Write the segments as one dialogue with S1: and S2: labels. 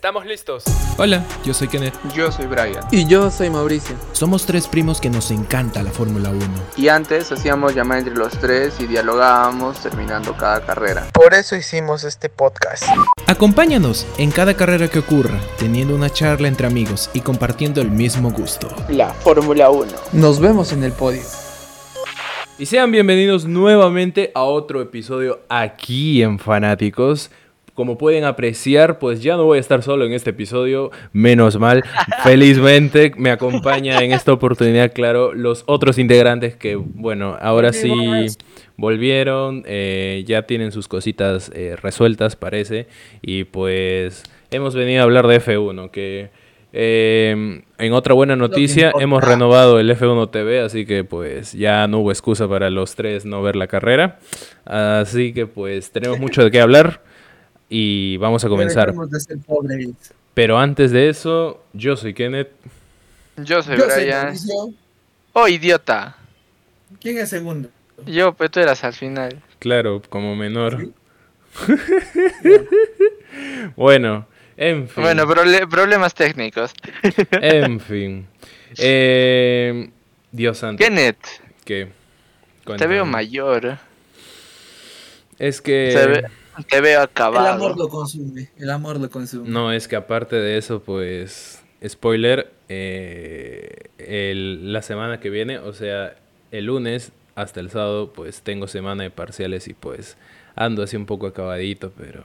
S1: Estamos listos.
S2: Hola, yo soy Kenneth.
S3: Yo soy Brian.
S4: Y yo soy Mauricio.
S2: Somos tres primos que nos encanta la Fórmula 1.
S3: Y antes hacíamos llamada entre los tres y dialogábamos terminando cada carrera.
S4: Por eso hicimos este podcast.
S2: Acompáñanos en cada carrera que ocurra, teniendo una charla entre amigos y compartiendo el mismo gusto.
S3: La Fórmula 1.
S4: Nos vemos en el podio.
S1: Y sean bienvenidos nuevamente a otro episodio aquí en Fanáticos. Como pueden apreciar, pues ya no voy a estar solo en este episodio, menos mal. Felizmente me acompaña en esta oportunidad, claro, los otros integrantes que, bueno, ahora sí volvieron, eh, ya tienen sus cositas eh, resueltas, parece. Y pues hemos venido a hablar de F1, que eh, en otra buena noticia hemos renovado el F1 TV, así que pues ya no hubo excusa para los tres no ver la carrera. Así que pues tenemos mucho de qué hablar y vamos a comenzar. Pero antes de eso, yo soy Kenneth.
S3: Yo soy Brian. oh, idiota.
S4: ¿Quién es segundo?
S3: Yo, pero tú eras al final.
S1: Claro, como menor. bueno, en fin.
S3: Bueno, problemas técnicos.
S1: en fin. Eh, Dios santo.
S3: Kenneth.
S1: ¿Qué?
S3: Te veo mayor.
S1: Es que...
S3: Te veo acabado.
S4: El amor lo consume. El amor lo consume.
S1: No, es que aparte de eso, pues. Spoiler. Eh, la semana que viene, o sea, el lunes hasta el sábado, pues tengo semana de parciales y pues ando así un poco acabadito, pero.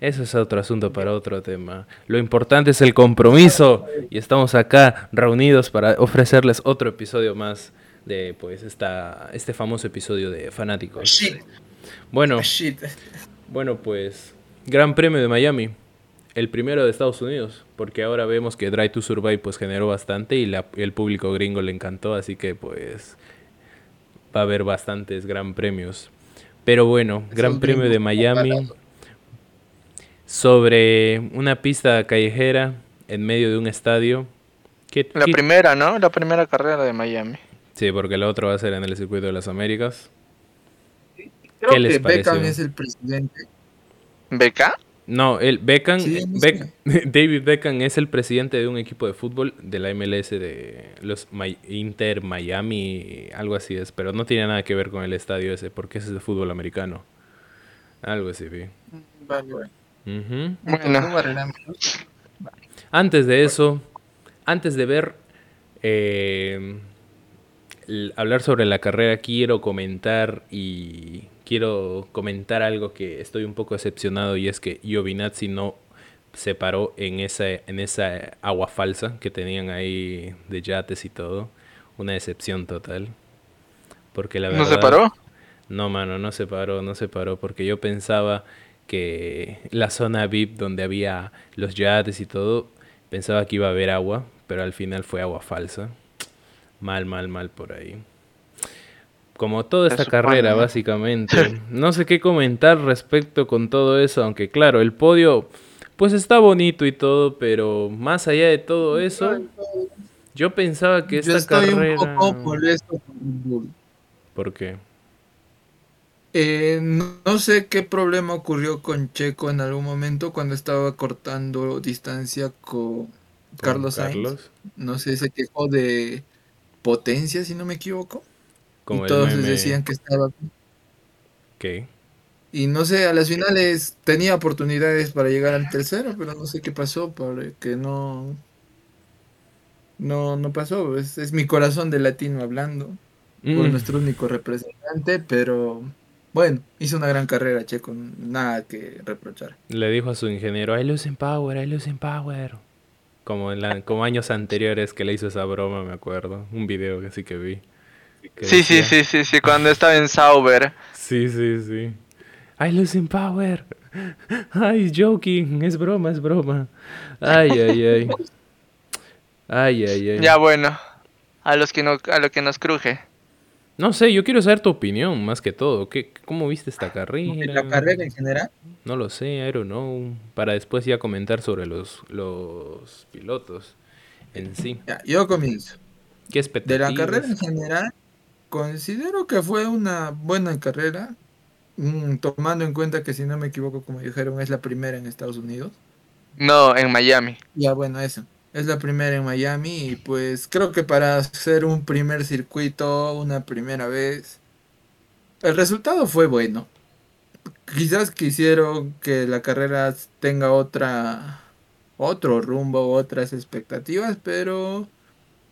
S1: Eso es otro asunto para otro tema. Lo importante es el compromiso y estamos acá reunidos para ofrecerles otro episodio más de pues esta, este famoso episodio de Fanáticos. Bueno, bueno, pues Gran Premio de Miami, el primero de Estados Unidos, porque ahora vemos que Drive to Survive pues generó bastante y el público gringo le encantó, así que pues va a haber bastantes Gran Premios. Pero bueno, Gran Premio de Miami sobre una pista callejera en medio de un estadio.
S3: la primera, ¿no? La primera carrera de Miami.
S1: Sí, porque la otra va a ser en el circuito de las Américas.
S4: Creo que Beckham es el presidente.
S3: ¿Beca?
S1: No, el Beckham, David Beckham es el presidente de un equipo de fútbol de la MLS de los Inter Miami, algo así es, pero no tiene nada que ver con el estadio ese, porque ese es de fútbol americano. Algo así, vi.
S3: Vale,
S1: Antes de eso, antes de ver eh, hablar sobre la carrera, quiero comentar y quiero comentar algo que estoy un poco decepcionado y es que Giovinazzi no se paró en esa, en esa agua falsa que tenían ahí de yates y todo. Una decepción total. Porque la verdad...
S3: ¿No se paró?
S1: No, mano, no se paró, no se paró. Porque yo pensaba que la zona VIP donde había los yates y todo, pensaba que iba a haber agua, pero al final fue agua falsa. Mal, mal, mal por ahí como toda esta carrera, básicamente. No sé qué comentar respecto con todo eso, aunque claro, el podio pues está bonito y todo, pero más allá de todo eso, yo pensaba que esta carrera... Un poco molesto por qué?
S4: Eh, no, sé qué problema ocurrió con Checo en algún momento cuando estaba cortando distancia con, Carlos Sainz. No sé, se quejó de potencia, si no me equivoco y todos les decían que estaba
S1: ¿Qué?
S4: Y no sé, a las finales tenía oportunidades para llegar al tercero, pero no sé qué pasó, porque no. No, no pasó. Es, mi corazón de latino hablando. Por mm. nuestro único representante, pero bueno, hizo una gran carrera, Checo. Nada que reprochar.
S1: Le dijo a su ingeniero: I lose in power, I lose in power. Como, en la, como años anteriores que le hizo esa broma, me acuerdo. Un video que sí que vi.
S3: Sí, sí, sí, sí, sí, cuando estaba en Sauber.
S1: Sí, sí, sí. I losing power. Ay, joking, es broma, es broma. Ay, ay, ay. Ay, ay, ay.
S3: Ya bueno, a los que no, a lo que nos cruje.
S1: No sé, yo quiero saber tu opinión más que todo. ¿Qué, ¿Cómo viste esta carrera?
S4: ¿La carrera en general?
S1: No lo sé, I don't know. Para después ya comentar sobre los, los pilotos en sí.
S4: Ya, yo comienzo.
S1: ¿Qué
S4: De la carrera en general, Considero que fue una buena carrera, mm, tomando en cuenta que si no me equivoco, como dijeron, es la primera en Estados Unidos.
S3: No, en Miami.
S4: Ya, bueno, eso. Es la primera en Miami y pues creo que para hacer un primer circuito, una primera vez, el resultado fue bueno. Quizás quisieron que la carrera tenga otra otro rumbo, otras expectativas, pero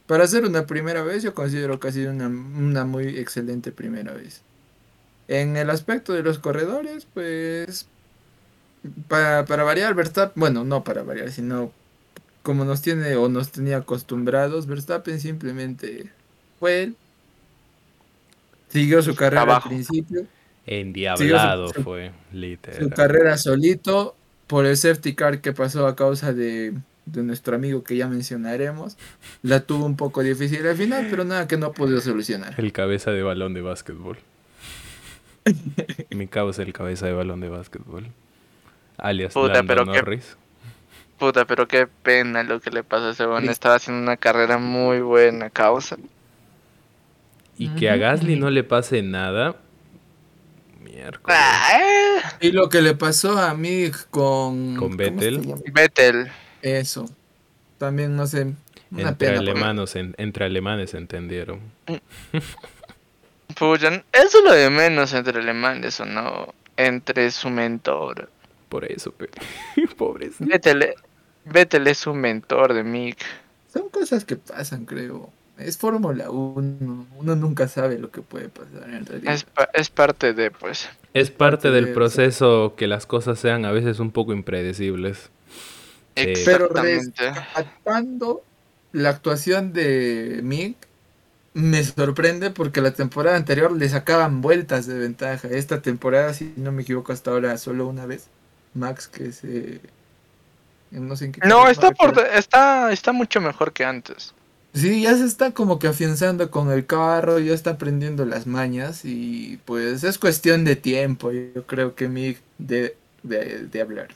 S4: para hacer una primera vez yo considero que ha sido una, una muy excelente primera vez. En el aspecto de los corredores, pues para, para variar, Verstappen, bueno, no para variar, sino como nos tiene o nos tenía acostumbrados, Verstappen simplemente fue él. Siguió su carrera al principio.
S1: Endiablado fue, literal.
S4: Su carrera solito por el safety car que pasó a causa de, de, nuestro amigo que ya mencionaremos. La tuvo un poco difícil al final, pero nada que no pudo solucionar.
S1: El cabeza de balón de básquetbol. Mi causa el cabeza de balón de básquetbol. Alias
S3: Puta, pero Norris. Puta, pero qué pena lo que le pasó a ese bueno. Estaba haciendo una carrera muy buena, causa.
S1: Y que a Gasly no le pase nada. Miércoles.
S4: Ah. Y lo que le pasó a mí con.
S1: Con Vettel.
S3: Vettel.
S4: Eso. También no sé.
S1: Entre, alemanos, entre alemanes entendieron.
S3: Puyan, eso es lo de menos entre alemanes o no. Entre su mentor.
S1: Por eso, pero. Pobres.
S3: Vettel es un mentor de Mick.
S4: Son cosas que pasan, creo. Es Fórmula 1. Uno nunca sabe lo que puede pasar en realidad.
S3: Es, es parte de, pues.
S1: Es parte del proceso que las cosas sean a veces un poco impredecibles.
S4: Pero rescatando la actuación de Mick, me sorprende porque la temporada anterior le sacaban vueltas de ventaja. Esta temporada, si no me equivoco, hasta ahora solo una vez. Max que se
S3: no sé en qué No, está por está está mucho mejor que antes.
S4: Sí, ya se está como que afianzando con el carro, ya está aprendiendo las mañas y pues es cuestión de tiempo, yo creo que Mick de, de, hablar.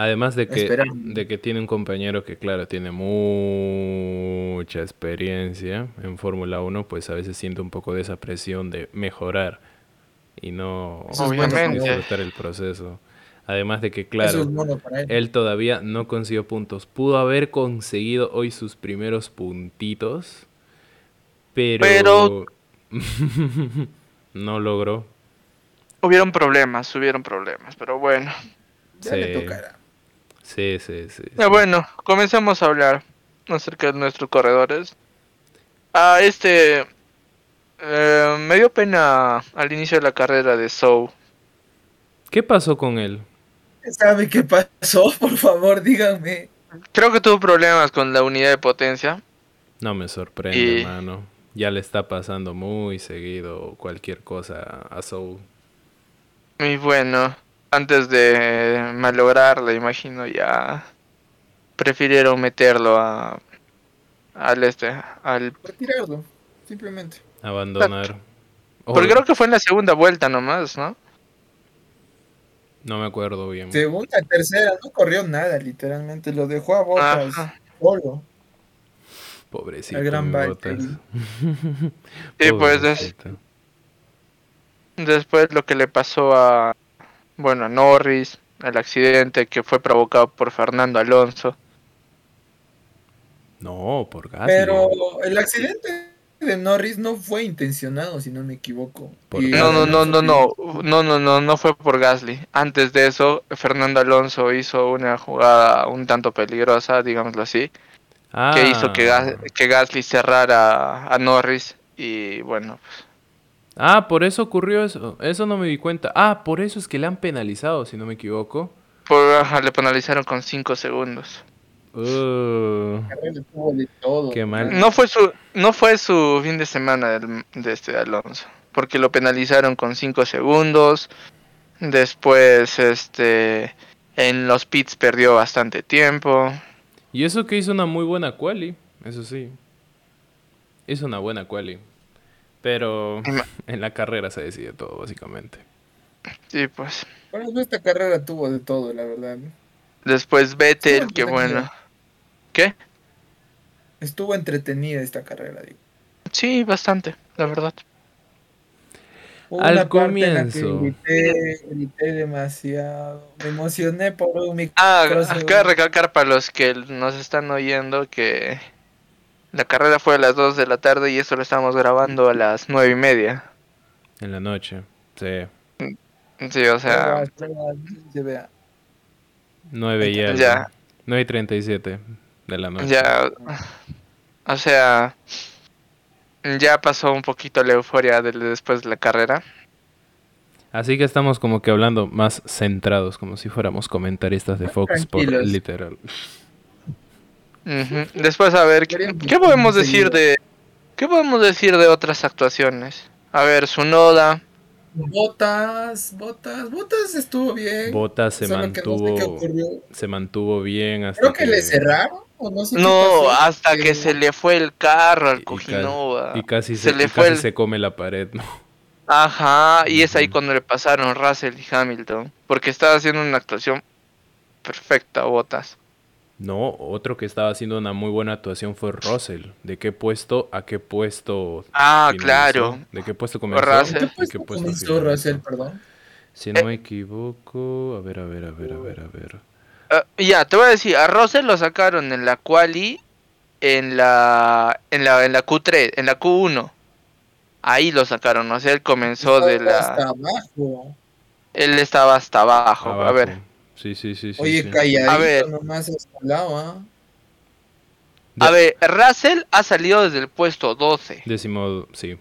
S1: Además de que, de que tiene un compañero que, claro, tiene mucha experiencia en Fórmula 1, pues a veces siente un poco de esa presión de mejorar y no disfrutar el proceso. Además de que, claro, él. todavía no consiguió puntos. Pudo haber conseguido hoy sus primeros puntitos, pero, no logró.
S3: Hubieron problemas, hubieron problemas, pero bueno.
S4: Ya le tocará.
S1: Sí, sí, sí.
S3: bueno, comencemos a hablar acerca de nuestros corredores. Ah, este... Eh, me dio pena al inicio de la carrera de Sou.
S1: ¿Qué pasó con él?
S4: ¿Sabe qué pasó? Por favor, díganme.
S3: Creo que tuvo problemas con la unidad de potencia.
S1: No me sorprende, hermano. Ya le está pasando muy seguido cualquier cosa a Soul.
S3: Muy bueno. Antes de malograrla, imagino ya prefirieron meterlo a al este, al
S4: retirarlo, simplemente.
S1: Abandonar.
S3: Porque creo que fue en la segunda vuelta nomás, ¿no?
S1: No me acuerdo bien.
S4: Segunda, tercera, no corrió nada, literalmente. Lo dejó a Botas solo.
S1: Pobrecito.
S4: El gran
S3: Sí, pues después lo que le pasó a, bueno, a Norris, el accidente que fue provocado por Fernando Alonso.
S1: No, por Gasly.
S4: Pero el accidente de Norris no fue intencionado, si no me equivoco.
S3: No, no, no, no, no, no, no, no, no fue por Gasly. Antes de eso, Fernando Alonso hizo una jugada un tanto peligrosa, digámoslo así, que hizo que, ah. que Gasly cerrara a Norris y bueno. Pues.
S1: Ah, por eso ocurrió eso. Eso no me di cuenta. Ah, por eso es que le han penalizado, si no me equivoco.
S3: Por, le penalizaron con 5 segundos.
S1: Uh, qué mal.
S3: No fue su, no fue su fin de semana de este Alonso, porque lo penalizaron con 5 segundos. Después, este, en los pits perdió bastante tiempo.
S1: Y eso que hizo una muy buena quali, eso sí. Hizo una buena quali. Pero en la carrera se decide todo, básicamente.
S3: Sí, pues.
S4: Bueno, esta carrera tuvo de todo, la verdad.
S3: Después Vettel, que bueno. ¿Qué?
S4: Estuvo entretenida esta carrera, digo.
S3: Sí, bastante, la verdad.
S1: Al comienzo.
S4: grité, demasiado. Me emocioné por un
S3: Ah, acá recalcar para los que nos están oyendo que la carrera fue a las 2 de la tarde y esto lo estamos grabando a las nueve y media.
S1: En la noche, sí.
S3: Sí, o sea.
S1: 9 ya. Ya. 9 y 37 de la noche.
S3: Ya. O sea. Ya pasó un poquito la euforia de, después de la carrera.
S1: Así que estamos como que hablando más centrados, como si fuéramos comentaristas de Fox por literal.
S3: Después a ver, ¿qué, podemos decir de qué podemos decir de otras actuaciones? A ver, su noda.
S4: Botas, botas, botas estuvo bien.
S1: Botas se mantuvo, se mantuvo bien hasta
S4: Creo que, le cerraron.
S3: no, hasta que se le fue el carro al Cojinova.
S1: Y, casi, se, le fue se come la pared, ¿no?
S3: Ajá, y es ahí cuando le pasaron Russell y Hamilton. Porque estaba haciendo una actuación perfecta, Botas.
S1: No, otro que estaba haciendo una muy buena actuación fue Russell. ¿De qué puesto a qué puesto?
S3: Ah, claro.
S1: ¿De qué puesto comenzó?
S4: Russell. ¿De qué puesto, comenzó Russell, perdón?
S1: Si no me equivoco, a ver, a ver, a ver, a ver, a ver.
S3: Ah, ya, te voy a decir, a Russell lo sacaron en la quali, en la, en la, en la Q3, en la Q1. Ahí lo sacaron, o sea, él comenzó de la.
S4: Hasta abajo.
S3: Él estaba hasta abajo. A ver.
S1: Sí, sí, sí.
S4: Oye, calladito a ver. nomás lado, ¿ah?
S3: A ver, Russell ha salido desde el puesto 12.
S1: Décimo, sí,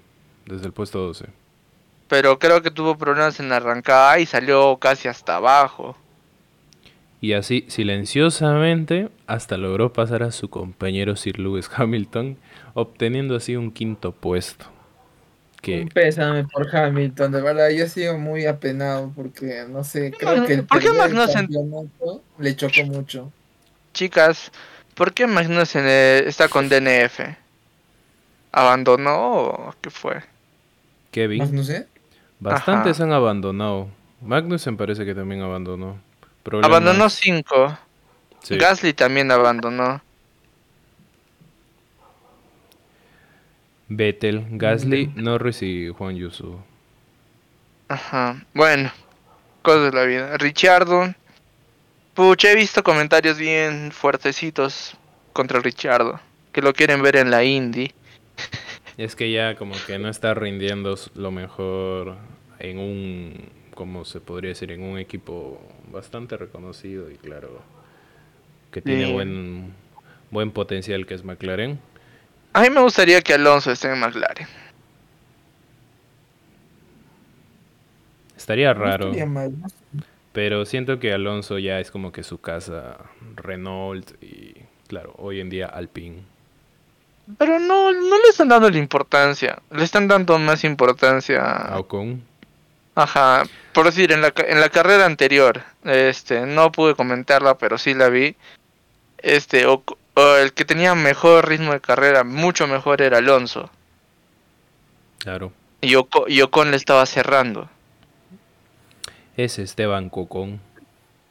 S1: desde el puesto 12.
S3: Pero creo que tuvo problemas en la arrancada y salió casi hasta abajo.
S1: Y así, silenciosamente, hasta logró pasar a su compañero Sir Lewis Hamilton, obteniendo así un quinto puesto.
S4: Que... Un pésame por Hamilton, de verdad, yo he sido muy apenado porque, no sé, creo que el ¿Por qué Magnussen le chocó mucho.
S3: Chicas, ¿por qué Magnussen eh, está con DNF? ¿Abandonó o qué fue?
S1: Kevin.
S4: ¿Magnussen?
S1: Bastantes han abandonado. Magnussen parece que también abandonó.
S3: Abandonó cinco. Gasly también abandonó.
S1: Vettel, Gasly, Norris y Juan Yusu.
S3: Ajá, bueno, cosas de la vida. Richardo, pucha, he visto comentarios bien fuertecitos contra Richardo, que lo quieren ver en la Indy.
S1: Es que ya como que no está rindiendo lo mejor en un, como se podría decir, en un equipo bastante reconocido y claro, que tiene buen, buen potencial que es McLaren
S3: a mí me gustaría que Alonso esté en McLaren.
S1: Estaría raro. Pero siento que Alonso ya es como que su casa Renault y claro, hoy en día Alpine.
S3: Pero no, no le están dando la importancia. Le están dando más importancia
S1: a Ocon.
S3: Ajá, por decir, en la, en la carrera anterior, este, no pude comentarla, pero sí la vi. Este, el que tenía mejor ritmo de carrera, mucho mejor era Alonso.
S1: Claro.
S3: Y, Ocon, le estaba cerrando.
S1: Es Esteban Cocón.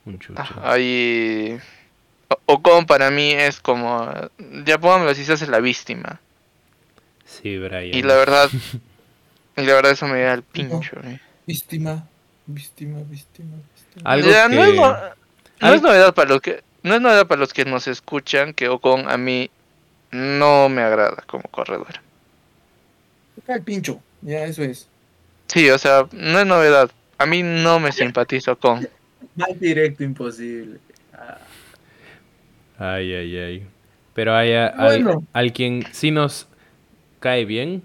S1: Un chucho.
S3: Ahí. Ocon para mí es como. Ya pongámoslo si se hace la víctima.
S1: Sí, Brian.
S3: Y la verdad. y la verdad eso me da el pincho. Eh.
S4: Víctima. Víctima, víctima,
S1: Algo que...
S3: no, es novedad para lo que no es nada para los que nos escuchan que Ocon a mí no me agrada como corredor.
S4: El pincho, ya eso es.
S3: Sí, o sea, no es novedad. A mí no me simpatizo con.
S4: Más directo imposible. Ah.
S1: Ay, ay, ay. Pero hay alguien sí nos cae bien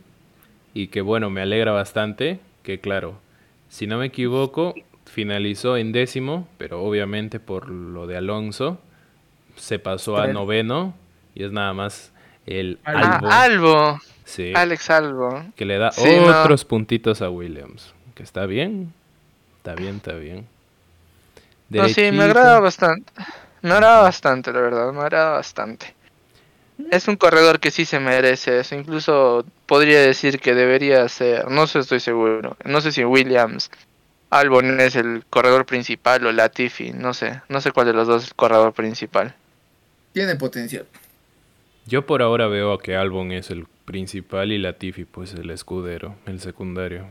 S1: y que bueno, me alegra bastante, que claro, si no me equivoco, finalizó en décimo, pero obviamente por lo de Alonso se pasó a noveno y es nada más el
S3: Albo. Ah, Albo. Sí. Alex Albo.
S1: Que le da otros puntitos a Williams. Que está bien. Está bien, está bien.
S3: No, sí, me agrada bastante. Me agrada bastante, la verdad. Me agrada bastante. Es un corredor que sí se merece eso. Incluso podría decir que debería ser. No sé, estoy seguro. No sé si Williams Albon es el corredor principal o Latifi, no sé, no sé cuál de los dos es el corredor principal.
S4: Tiene potencial.
S1: Yo por ahora veo que Albon es el principal y Latifi pues el escudero, el secundario.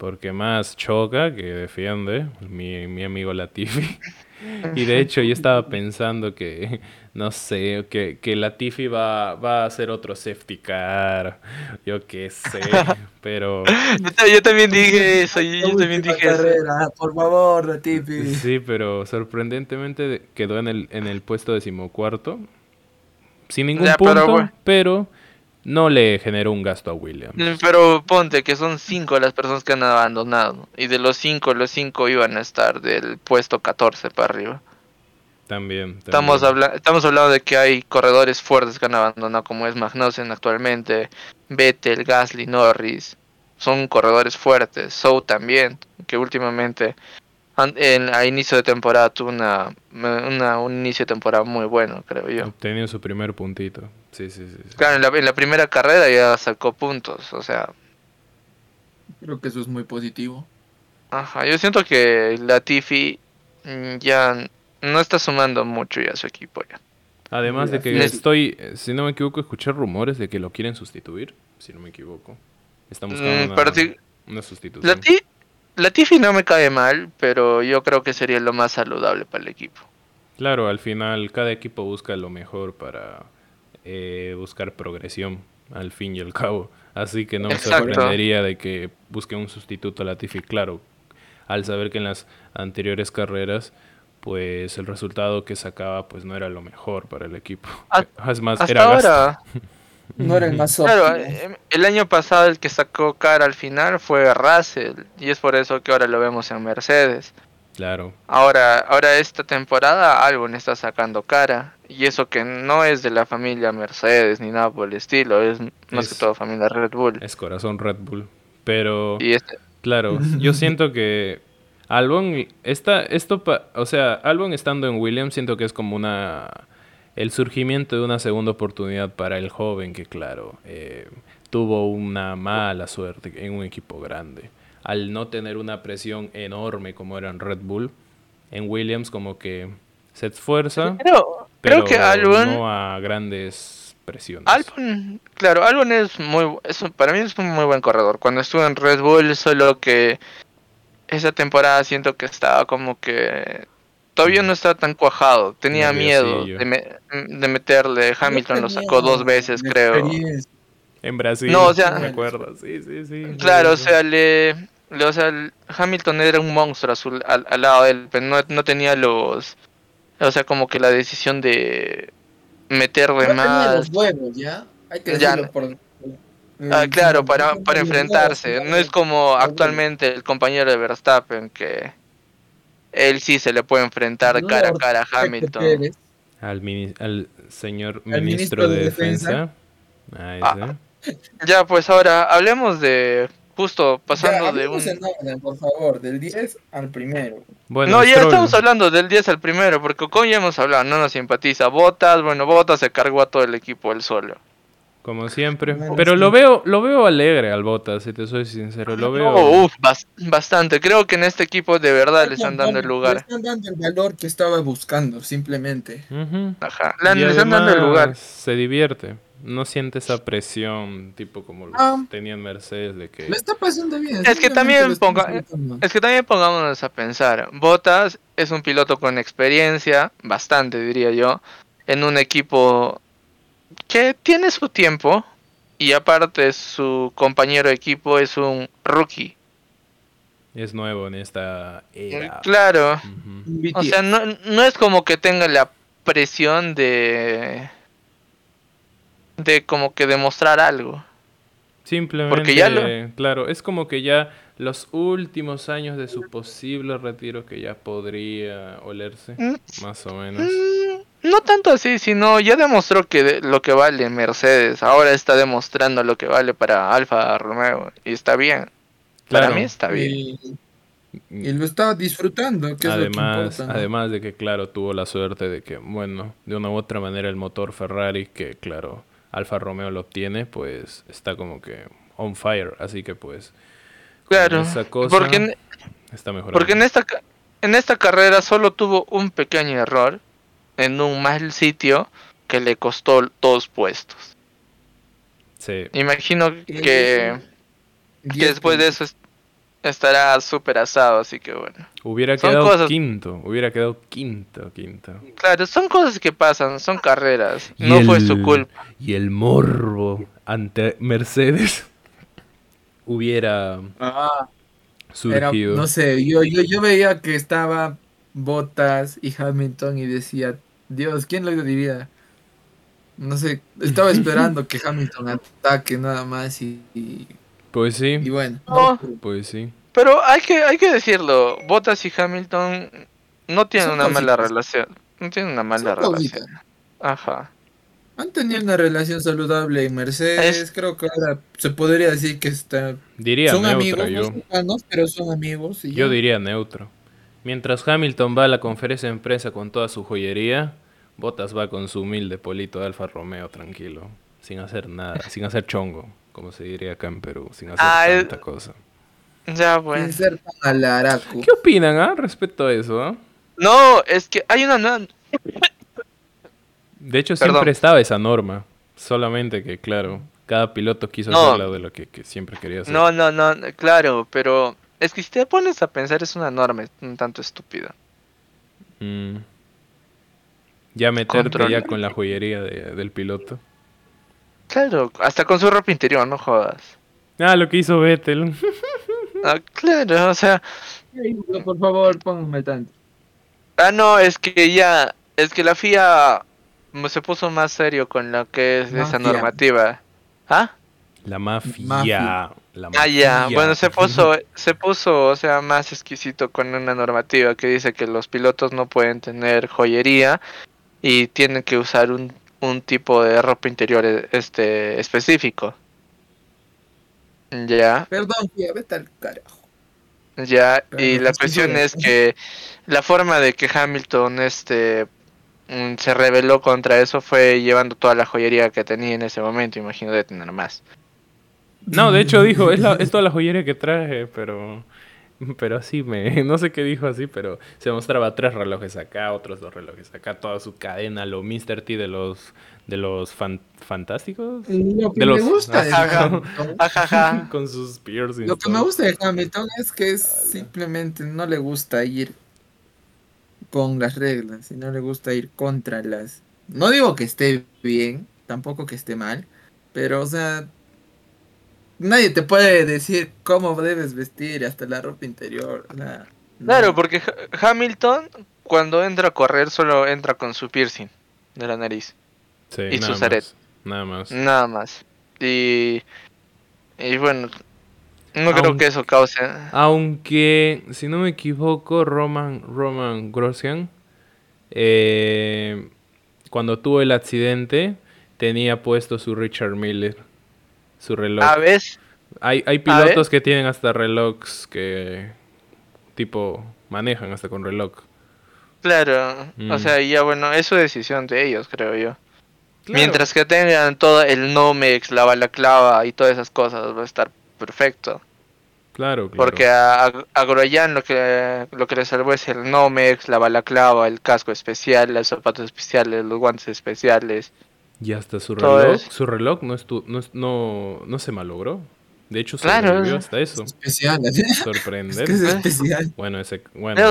S1: Porque más choca que defiende, mi, mi amigo Latifi. Y de hecho yo estaba pensando que, no sé, que, que Latifi va, va a hacer otro safety car, yo qué sé, pero...
S3: Yo, también dije eso, yo, también dije
S4: carrera, Por favor, Latifi.
S1: Sí, pero sorprendentemente quedó en el, en el puesto decimocuarto, sin ningún punto, pero no le generó un gasto a Williams.
S3: Pero ponte que son cinco las personas que han abandonado. Y de los cinco, los cinco iban a estar del puesto 14 para arriba.
S1: También.
S3: Estamos, estamos hablando de que hay corredores fuertes que han abandonado, como es Magnussen actualmente, Vettel, Gasly, Norris. Son corredores fuertes. So también, que últimamente en, a inicio de temporada tuvo una, un inicio de temporada muy bueno, creo yo.
S1: Obtenido su primer puntito. Sí, sí, sí.
S3: Claro, en la, primera carrera ya sacó puntos, o sea.
S4: Creo que eso es muy positivo.
S3: Ajá, yo siento que la Tiffy mm, ya no está sumando mucho ya a su equipo ya.
S1: Además de que estoy, si no me equivoco, escuché rumores de que lo quieren sustituir, si no me equivoco. Estamos buscando mm, una, sustitución.
S3: La Tiffy no me cae mal, pero yo creo que sería lo más saludable para el equipo.
S1: Claro, al final cada equipo busca lo mejor para eh, buscar progresión, al fin y al cabo. Así que no me sorprendería de que busque un sustituto a la Tiffy. Claro, al saber que en las anteriores carreras, pues el resultado que sacaba pues no era lo mejor para el equipo. es más, era ahora,
S4: no era el más
S3: Claro, em, el año pasado el que sacó cara al final fue Russell y es por eso que ahora lo vemos en Mercedes.
S1: Claro.
S3: Ahora, ahora esta temporada Albon está sacando cara y eso que no es de la familia Mercedes ni nada por el estilo, es más que todo familia Red Bull.
S1: Es corazón Red Bull, pero este claro, yo siento que Albon está esto, o sea, Albon estando en Williams siento que es como una el surgimiento de una segunda oportunidad para el joven que, claro, eh, tuvo una mala suerte en un equipo grande. Al no tener una presión enorme como era en Red Bull, en Williams como que se esfuerza, pero, creo que no a grandes presiones.
S3: Albon, claro, Albon es muy, para mí es un muy buen corredor. Cuando estuve en Red Bull, solo que esa temporada siento que estaba como que todavía no estaba tan cuajado. Tenía miedo de, meterle. Hamilton lo sacó dos veces, creo.
S1: En Brasil. No, o sea, me acuerdo. Sí, sí, sí.
S3: Claro, o sea, le, o sea, Hamilton era un monstruo azul al, lado de él, pero no, no, tenía los, o sea, como que la decisión de meterle no más. Tenía
S4: los huevos, ya. Hay que decirlo por.
S3: Ah, claro, para, para enfrentarse. No es como actualmente el compañero de Verstappen que él sí se le puede enfrentar cara a cara a Hamilton.
S1: Al, al señor ministro, de, Defensa.
S3: Ah, ya, pues ahora hablemos de justo pasando de un...
S4: por favor, del 10 al primero.
S3: Bueno, no, ya estamos hablando del 10 al primero, porque como ya hemos hablado, no nos simpatiza. Botas, bueno, Botas se cargó a todo el equipo él solo.
S1: Como siempre. Pero lo veo, lo veo alegre al Bota, si te soy sincero. Lo veo.
S3: uf, bastante. Creo que en este equipo de verdad le están dando el lugar. Le
S4: están dando el valor que estaba buscando, simplemente.
S3: Ajá. Le, están dando el lugar.
S1: Se divierte. No siente esa presión, tipo como lo ah. tenía en Mercedes, de que.
S4: Le está pasando bien.
S3: Es que también ponga, es que también pongámonos a pensar. Botas es un piloto con experiencia, bastante diría yo, en un equipo que tiene su tiempo y aparte su compañero de equipo es un rookie.
S1: Es nuevo en esta era.
S3: Claro. O sea, no, no es como que tenga la presión de de como que demostrar algo.
S1: Simplemente, Porque ya lo... claro, es como que ya los últimos años de su posible retiro que ya podría olerse, mm. más o menos.
S3: No tanto así, sino ya demostró que lo que vale Mercedes, ahora está demostrando lo que vale para Alfa Romeo y está bien. Para mí está bien.
S4: Y, lo estaba disfrutando, que
S1: además,
S4: es
S1: Además de que, claro, tuvo la suerte de que, bueno, de una u otra manera el motor Ferrari, que claro, Alfa Romeo lo obtiene, pues está como que on fire, así que pues...
S3: Claro, porque, en, está porque en esta, en esta carrera solo tuvo un pequeño error, en un mal sitio que le costó dos puestos.
S1: Sí.
S3: Imagino que, que después de eso estará súper asado, así que bueno.
S1: Hubiera quedado quinto, hubiera quedado quinto, quinto.
S3: Claro, son cosas que pasan, son carreras, no fue su culpa.
S1: Y el morbo ante Mercedes hubiera ah, surgido.
S4: no sé, yo, yo, yo veía que estaba Bottas y Hamilton y decía, Dios, ¿quién lo diría? No sé, estaba esperando que Hamilton ataque nada más y
S1: pues sí.
S4: Y bueno.
S1: Pues sí.
S3: Pero hay que, hay que decirlo, Bottas y Hamilton no tienen una mala relación. No tienen una mala relación. Ajá.
S4: Han tenido una relación saludable en Mercedes. Creo que ahora se podría decir que está...
S1: Diría son amigos, yo.
S4: pero son amigos.
S1: yo diría neutro. Mientras Hamilton va a la conferencia de prensa con toda su joyería, Bottas va con su humilde polito de Alfa Romeo tranquilo, sin hacer nada, sin hacer chongo como se diría acá en Perú, sin hacer ah, tanta cosa.
S3: Ya, bueno.
S4: Sin ser tan
S1: ¿Qué opinan ah, respecto a eso? Ah?
S3: No, es que hay una...
S1: De hecho, siempre estaba esa norma. Solamente que, claro, cada piloto quiso hacer lo de lo que, siempre quería hacer.
S3: No, no, no, claro, pero es que si te pones a pensar es una norma un tanto estúpida.
S1: Mm. Ya meterte ya con la joyería del piloto.
S3: Claro, hasta con su ropa interior, no jodas.
S1: Ah, lo que hizo Vettel.
S3: ah, claro, o sea.
S4: Por favor, póngame tanto.
S3: Ah, no, es que ya. Es que la FIA se puso más serio con lo que es esa normativa. ¿Ah?
S1: La mafia. La
S3: mafia. Ah, ya. Bueno, se puso, se puso, o sea, más exquisito con una normativa que dice que los pilotos no pueden tener joyería y tienen que usar un un tipo de ropa interior e, este específico. Ya.
S4: Perdón, vete al carajo.
S3: Ya, y la cuestión es que la forma de que Hamilton este mm, se rebeló contra eso fue llevando toda la joyería que tenía en ese momento, imagino de tener más.
S1: No, de hecho dijo, es, la, es toda la joyería que traje, pero pero así me, no sé qué dijo así, pero se mostraba tres relojes acá, otros dos relojes acá, toda su cadena, lo Mr. T de los de los fantásticos.
S4: Lo
S1: que de
S4: me gusta de
S3: Hamilton,
S1: con sus piercings.
S4: Lo que me gusta de Hamilton es que simplemente no le gusta ir con las reglas y no le gusta ir contra las. No digo que esté bien, tampoco que esté mal, pero o sea, nadie te puede decir cómo debes vestir hasta la ropa interior.
S3: Claro, porque Hamilton cuando entra a correr solo entra con su piercing de la nariz. y su aretes.
S1: Nada más.
S3: Nada más. Y, y bueno, no creo que eso cause.
S1: Aunque, si no me equivoco, Roman, Roman Grosjean, eh, cuando tuvo el accidente, tenía puesto su Richard Miller su reloj.
S3: A veces.
S1: Hay, hay pilotos que tienen hasta relojes que tipo manejan hasta con reloj.
S3: Claro, o mm. sea, ya bueno, es su decisión de ellos, creo yo. Mientras que tengan todo el Nomex, la balaclava y todas esas cosas, va a estar perfecto.
S1: Claro, claro.
S3: Porque a, a Groyan lo que, lo que le salvó es el Nomex, la balaclava, el casco especial, los zapatos especiales, los guantes especiales.
S1: Y hasta su reloj, su reloj no, estu no, no, no se malogró. De hecho, sobrevivió hasta eso.
S4: especial.
S1: Sorprendente.
S4: Es, especial.
S1: Bueno, ese, bueno,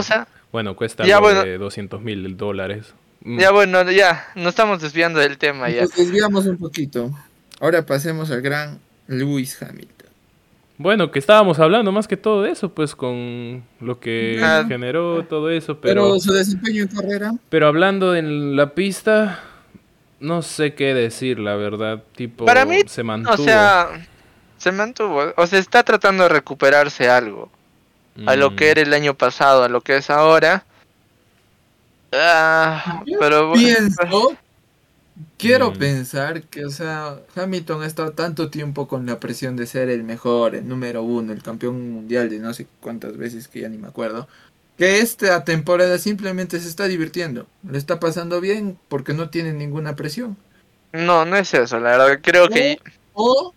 S1: bueno cuesta de 200 mil dólares.
S3: Mm. Ya bueno, ya, nos estamos desviando del tema ya.
S4: Nos desviamos un poquito. Ahora pasemos al gran Lewis Hamilton.
S1: Bueno, que estábamos hablando más que todo de eso, pues con lo que ah. generó todo eso, pero...
S4: Pero su desempeño en carrera.
S1: Pero hablando en la pista, no sé qué decir, la verdad. Tipo,
S3: Para mí,
S1: se mantuvo.
S3: O sea, se mantuvo. O sea, está tratando de recuperarse algo. A lo que mm. era el año pasado, a lo que es ahora. Ah, pero
S4: pienso, quiero mm. pensar que, o sea, Hamilton ha estado tanto tiempo con la presión de ser el mejor, el número uno, el campeón mundial de no sé cuántas veces que ya ni me acuerdo que esta temporada simplemente se está divirtiendo. Le está pasando bien porque no tiene ninguna presión.
S3: No, no es eso, la verdad. Creo que.
S4: O,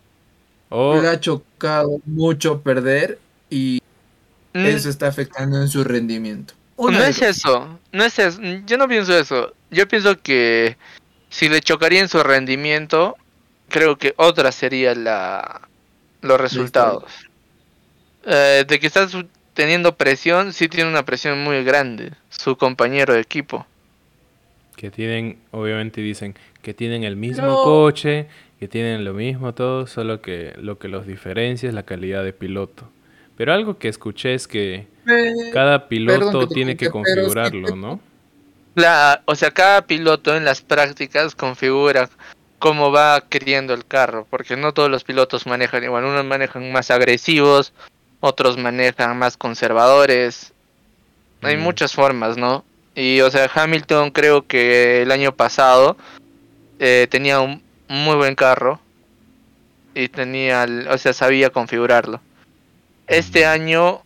S4: le ha chocado mucho perder y mm. eso está afectando en su rendimiento.
S3: no es eso, no es eso. Yo no pienso eso. Yo pienso que si le chocaría en su rendimiento, creo que otra sería la los resultados. Eh, de que estás teniendo presión, sí tiene una presión muy grande, su compañero de equipo.
S1: Que tienen, obviamente dicen que tienen el mismo coche, que tienen lo mismo todo, solo que lo que los diferencia es la calidad de piloto. Pero algo que escuché es que cada piloto tiene que configurarlo, ¿no?
S3: La, o sea, cada piloto en las prácticas configura cómo va queriendo el carro, porque no todos los pilotos manejan igual, unos manejan más agresivos, otros manejan más conservadores. Hay mm. muchas formas, ¿no? Y, o sea, Hamilton creo que el año pasado eh, tenía un muy buen carro y tenía, o sea, sabía configurarlo. Este mm. año,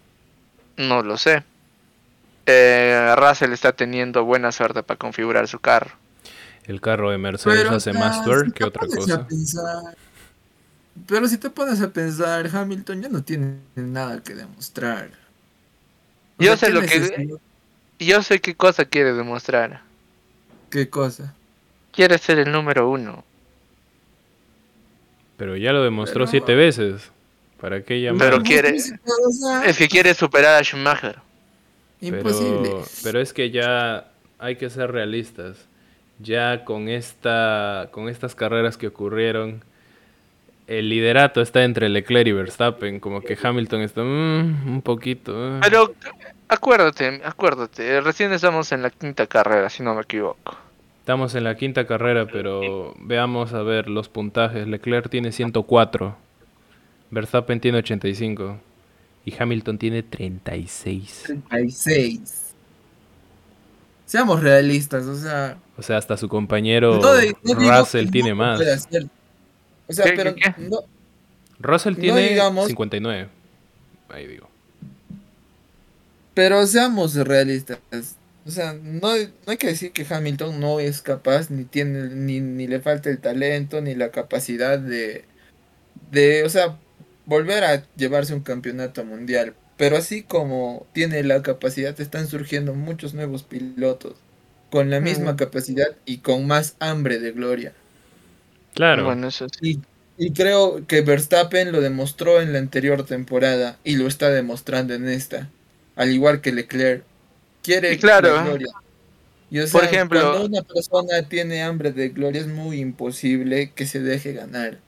S3: no lo sé. Eh, Russell está teniendo buena suerte para configurar su carro.
S1: El carro de Mercedes hace más twerk que otra cosa.
S4: Pero si te pones a pensar, Hamilton ya no tiene nada que demostrar.
S3: yo sé lo que. Yo sé qué cosa quiere demostrar.
S4: ¿Qué cosa?
S3: Quiere ser el número uno.
S1: Pero ya lo demostró siete veces. ¿Para qué llamar?
S3: Pero quiere. Es que quiere superar a Schumacher.
S1: Imposible. Pero, es que ya hay que ser realistas. Ya con esta. con estas carreras que ocurrieron el liderato está entre Leclerc y Verstappen, como que Hamilton está mm, un poquito.
S3: Eh. Pero acuérdate, acuérdate, recién estamos en la quinta carrera, si no me equivoco.
S1: Estamos en la quinta carrera, pero veamos a ver los puntajes. Leclerc tiene 104, Verstappen tiene 85 y Hamilton tiene 36.
S4: 36. Seamos realistas, o sea...
S1: O sea, hasta su compañero Russell tiene más.
S4: O sea, pero no.
S1: Russell tiene 59. Ahí digo.
S4: Pero seamos realistas. O sea, no, hay que decir que Hamilton no es capaz, ni tiene, ni, ni le falta el talento, ni la capacidad de, de, o sea, volver a llevarse un campeonato mundial. Pero así como tiene la capacidad, están surgiendo muchos nuevos pilotos con la misma mm. capacidad y con más hambre de gloria.
S1: Claro.
S4: y, creo que Verstappen lo demostró en la anterior temporada y lo está demostrando en esta. Al igual que Leclerc. Quiere
S3: claro.
S4: gloria. Por ejemplo, cuando una persona tiene hambre de gloria es muy imposible que se deje ganar.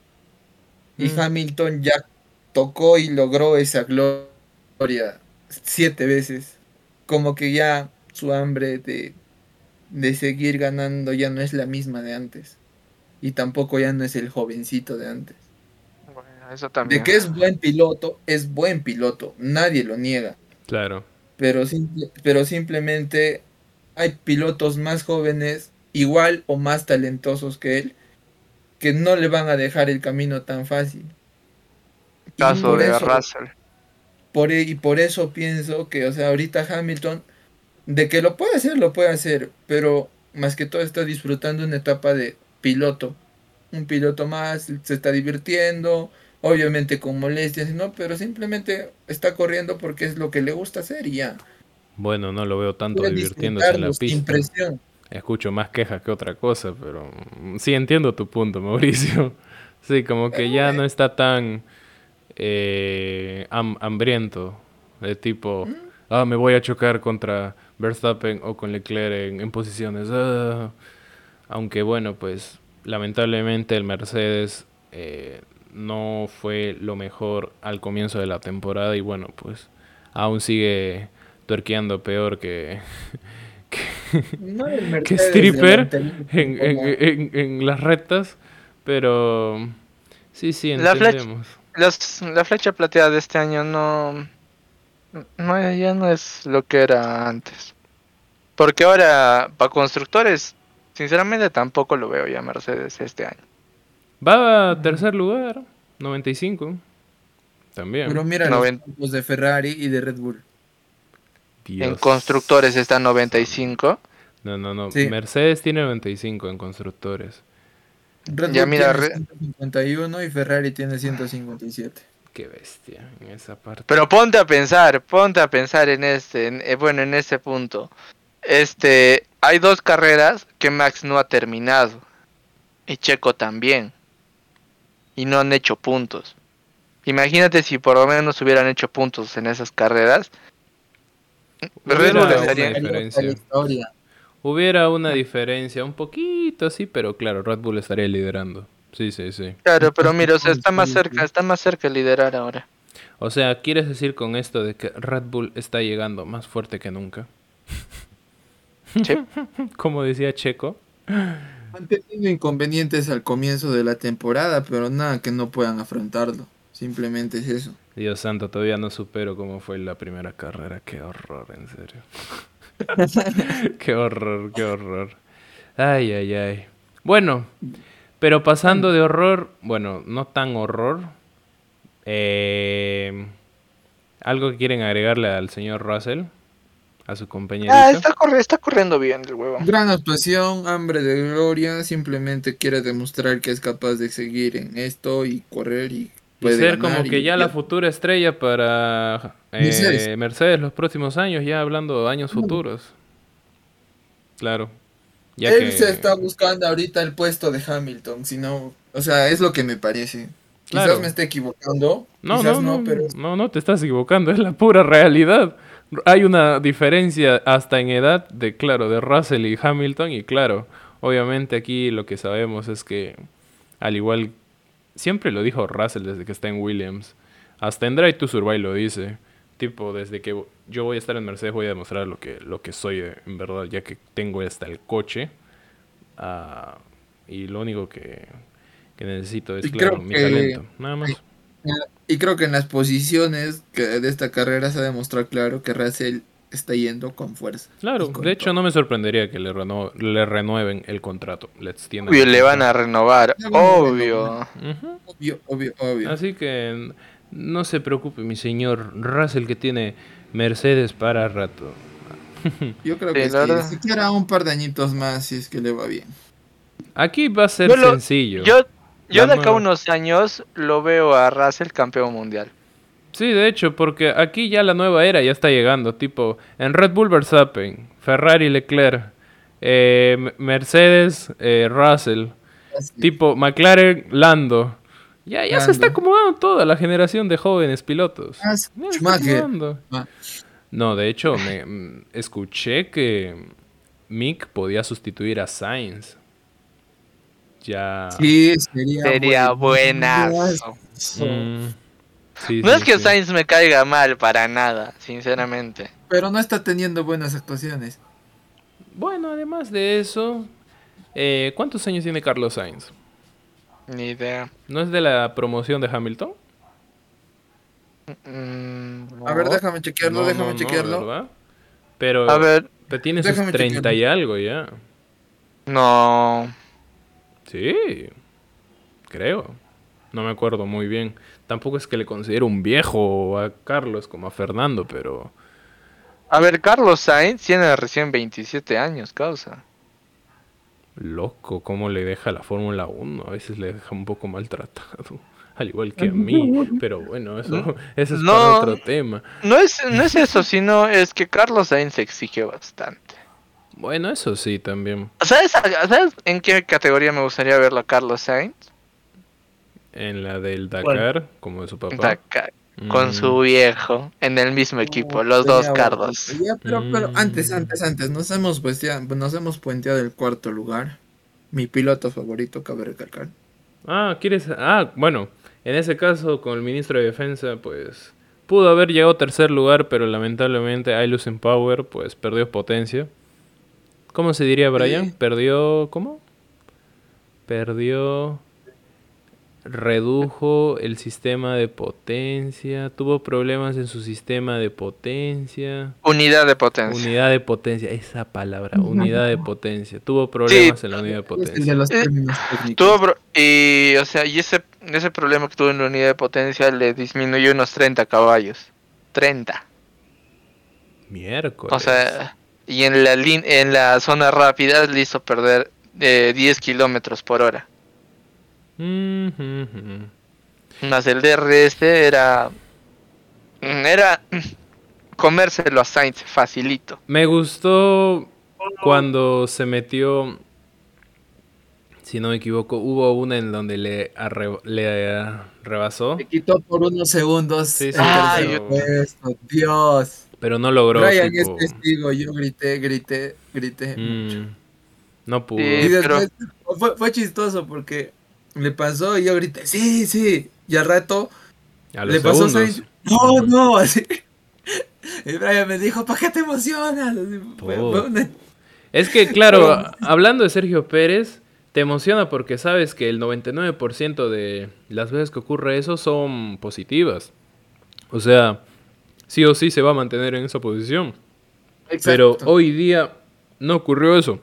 S4: Y mm. Hamilton ya tocó y logró esa gloria siete veces. Como que ya su hambre de, de seguir ganando ya no es la misma de antes y tampoco ya no es el jovencito de antes.
S3: Bueno, eso también.
S4: De que es buen piloto, es buen piloto, nadie lo niega.
S1: Claro.
S4: Pero, pero simplemente hay pilotos más jóvenes, igual o más talentosos que él, que no le van a dejar el camino tan fácil.
S3: Caso de Russell.
S4: Por, e, y por eso pienso que, o sea, ahorita Hamilton, de que lo puede hacer, lo puede hacer, pero más que todo está disfrutando una etapa de piloto. Un piloto más, se está divirtiendo, obviamente con molestias, ¿no? Pero simplemente está corriendo porque es lo que le gusta hacer y ya.
S1: Bueno, no lo veo tanto divirtiéndose en la pista. Escucho más quejas que otra cosa, pero sí entiendo tu punto, Mauricio. Sí, como que ya no está tan eh, hambriento, de tipo, ah, me voy a chocar contra Verstappen o con Leclerc en, posiciones. Ah, aunque bueno, pues lamentablemente el Mercedes eh, no fue lo mejor al comienzo de la temporada y bueno, pues aún sigue tuerqueando peor que, que, stripper en, las rectas, pero sí, sí,
S3: entendemos. La flecha, la flecha plateada de este año no, no, ya no es lo que era antes. Porque ahora, para constructores, Sinceramente tampoco lo veo ya Mercedes este año.
S1: Va a tercer lugar, 95. También.
S4: Pero mira los de Ferrari y de Red Bull.
S3: En constructores está 95.
S1: No, no, no. Mercedes tiene 95 en constructores.
S4: Red ya Bull mira, tiene 151 y Ferrari tiene 157.
S1: Qué bestia en esa parte.
S3: Pero ponte a pensar, ponte a pensar en este, eh, bueno, en ese punto. Este, hay dos carreras que Max no ha terminado. Y Checo también. Y no han hecho puntos. Imagínate si por lo menos hubieran hecho puntos en esas carreras.
S1: Red Bull estaría diferencia. Hubiera una diferencia, un poquito sí, pero claro, Red Bull estaría liderando. Sí, sí, sí.
S3: Claro, pero mira, o sea, está más cerca, está más cerca de liderar ahora.
S1: O sea, ¿quieres decir con esto de que Red Bull está llegando más fuerte que nunca? Sí. Como decía Checo.
S4: Han tenido inconvenientes al comienzo de la temporada, pero nada que no puedan afrontarlo. Simplemente es eso.
S1: Dios santo, todavía no supero cómo fue la primera carrera. Qué horror, en serio. qué horror, qué horror. Ay, ay, ay. Bueno, pero pasando de horror, bueno, no tan horror. Eh, ¿Algo que quieren agregarle al señor Russell? A su compañero.
S3: Ah, está, está corriendo bien el huevo.
S4: Gran actuación, hambre de gloria. Simplemente quiere demostrar que es capaz de seguir en esto y correr y
S1: Puede ser como que ya la futura estrella para eh, Mercedes. los próximos años, ya hablando de años futuros. Claro.
S4: Él se está buscando ahorita el puesto de Hamilton, si no, o sea, es lo que me parece. Quizás me esté equivocando.
S1: No, no, no, pero... no, no te estás equivocando, es la pura realidad. Hay una diferencia hasta en edad de, claro, de Russell y Hamilton y claro, obviamente aquí lo que sabemos es que al igual, siempre lo dijo Russell desde que está en Williams, hasta en Drive to Survive lo dice, tipo, desde que yo voy a estar en Mercedes voy a demostrar lo que, lo que soy en verdad, ya que tengo hasta el coche. Uh, y lo único que, que necesito es, claro, mi talento, nada más.
S4: Y creo que en las posiciones que de esta carrera se ha demostrado claro que Russell está yendo con fuerza.
S1: Claro, de hecho no me sorprendería que le, le renueven el contrato. Le
S3: obvio, le van a renovar, obvio.
S4: Obvio, obvio, obvio.
S1: Así que no se preocupe, mi señor Russell, que tiene Mercedes para rato.
S4: Yo creo que sí, si quiera un par de añitos más, si es que le va bien.
S1: Aquí va a ser sencillo.
S3: Yo yo de acá a unos años lo veo a Russell campeón mundial.
S1: Sí, de hecho, porque aquí ya la nueva era ya está llegando. Tipo, en Red Bull Verstappen, Ferrari Leclerc, eh, Mercedes eh, Russell, tipo McLaren Lando. Ya, ya se está acomodando toda la generación de jóvenes pilotos. Ah. No, de hecho, me, mm, escuché que Mick podía sustituir a Sainz ya.
S4: Sí, sería,
S3: sería buenazo. Mm, no es que Sainz me caiga mal para nada, sinceramente.
S4: Pero no está teniendo buenas actuaciones.
S1: Bueno, además de eso, eh, ¿cuántos años tiene Carlos Sainz?
S3: Ni idea.
S1: ¿No es de la promoción de Hamilton?
S4: Mm, A ver, déjame chequearlo, déjame chequearlo.
S1: Pero,
S3: A ver,
S1: pero tiene sus 30 y algo ya.
S3: No.
S1: Sí, creo. No me acuerdo muy bien. Tampoco es que le considero un viejo a Carlos como a Fernando, pero...
S3: A ver, Carlos Sainz tiene recién 27 años, causa.
S1: Loco, cómo le deja la Fórmula 1. A veces le deja un poco maltratado. Al igual que a mí. Pero bueno, eso, eso es para otro tema.
S3: No es, no es eso, sino es que Carlos Sainz exige bastante.
S1: Bueno, eso sí, también.
S3: ¿Sabes, en qué categoría me gustaría verlo a Carlos Sainz?
S1: En la del Dakar, como de su papá. Dakar,
S3: con su mm. viejo, en el mismo equipo, los dos Carlos.
S4: pero, pero antes, antes, antes, nos hemos, puenteado, nos hemos puenteado el cuarto lugar. Mi piloto favorito, cabe recalcar.
S1: Ah, ¿quieres? Ah, bueno, en ese caso, con el ministro de Defensa, pues pudo haber llegado a tercer lugar, pero lamentablemente Ailus en Power, pues perdió potencia. ¿Cómo se diría Brian? Perdió. ¿Cómo? Perdió. Redujo el sistema de potencia. Tuvo problemas en su sistema de potencia.
S3: Unidad de potencia.
S1: Unidad de potencia. Esa palabra. Unidad de potencia. Tuvo problemas en la unidad de potencia.
S3: Eh, tuvo y, o sea, y ese, ese problema que tuvo en la unidad de potencia le disminuyó unos 30 caballos. 30.
S1: Miércoles.
S3: O sea y en la, en la zona rápida le hizo perder eh, 10 kilómetros por hora. Más el DRS era. Era comérselo a Sainz facilito.
S1: Me gustó cuando se metió. Si no me equivoco, hubo una en donde le, le rebasó.
S4: Le quitó por unos segundos. Sí, sí, Ay, Dios.
S1: Pero no logró.
S4: Brian es testigo, yo grité, grité, grité.
S1: Mm, no pudo.
S4: fue, fue, chistoso porque le pasó y yo grité, sí, sí. Y al rato le pasó Sainz, no, no, así. Y Brian me dijo, ¿para qué te emocionas?
S1: Es que, claro, hablando de Sergio Pérez, te emociona porque sabes que el 99% de las veces que ocurre eso son positivas. O sea, sí o sí se va a mantener en esa posición. Pero hoy día no ocurrió eso.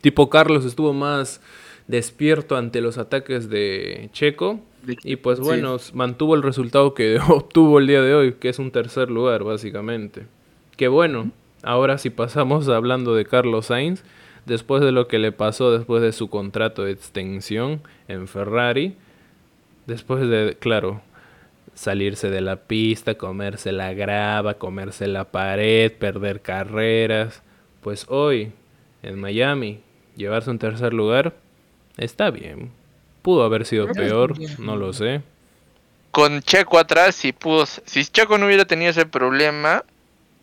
S1: Tipo Carlos estuvo más despierto ante los ataques de Checo y pues bueno, mantuvo el resultado que obtuvo el día de hoy, que es un tercer lugar básicamente. Que bueno, ahora si pasamos hablando de Carlos Sainz, después de lo que le pasó después de su contrato de extensión en Ferrari, después de, claro, salirse de la pista, comerse la grava, comerse la pared, perder carreras, pues hoy en Miami llevarse un tercer lugar está bien. Pudo haber sido peor, no lo sé.
S3: Con Checo atrás, si pudo, si Checo no hubiera tenido ese problema,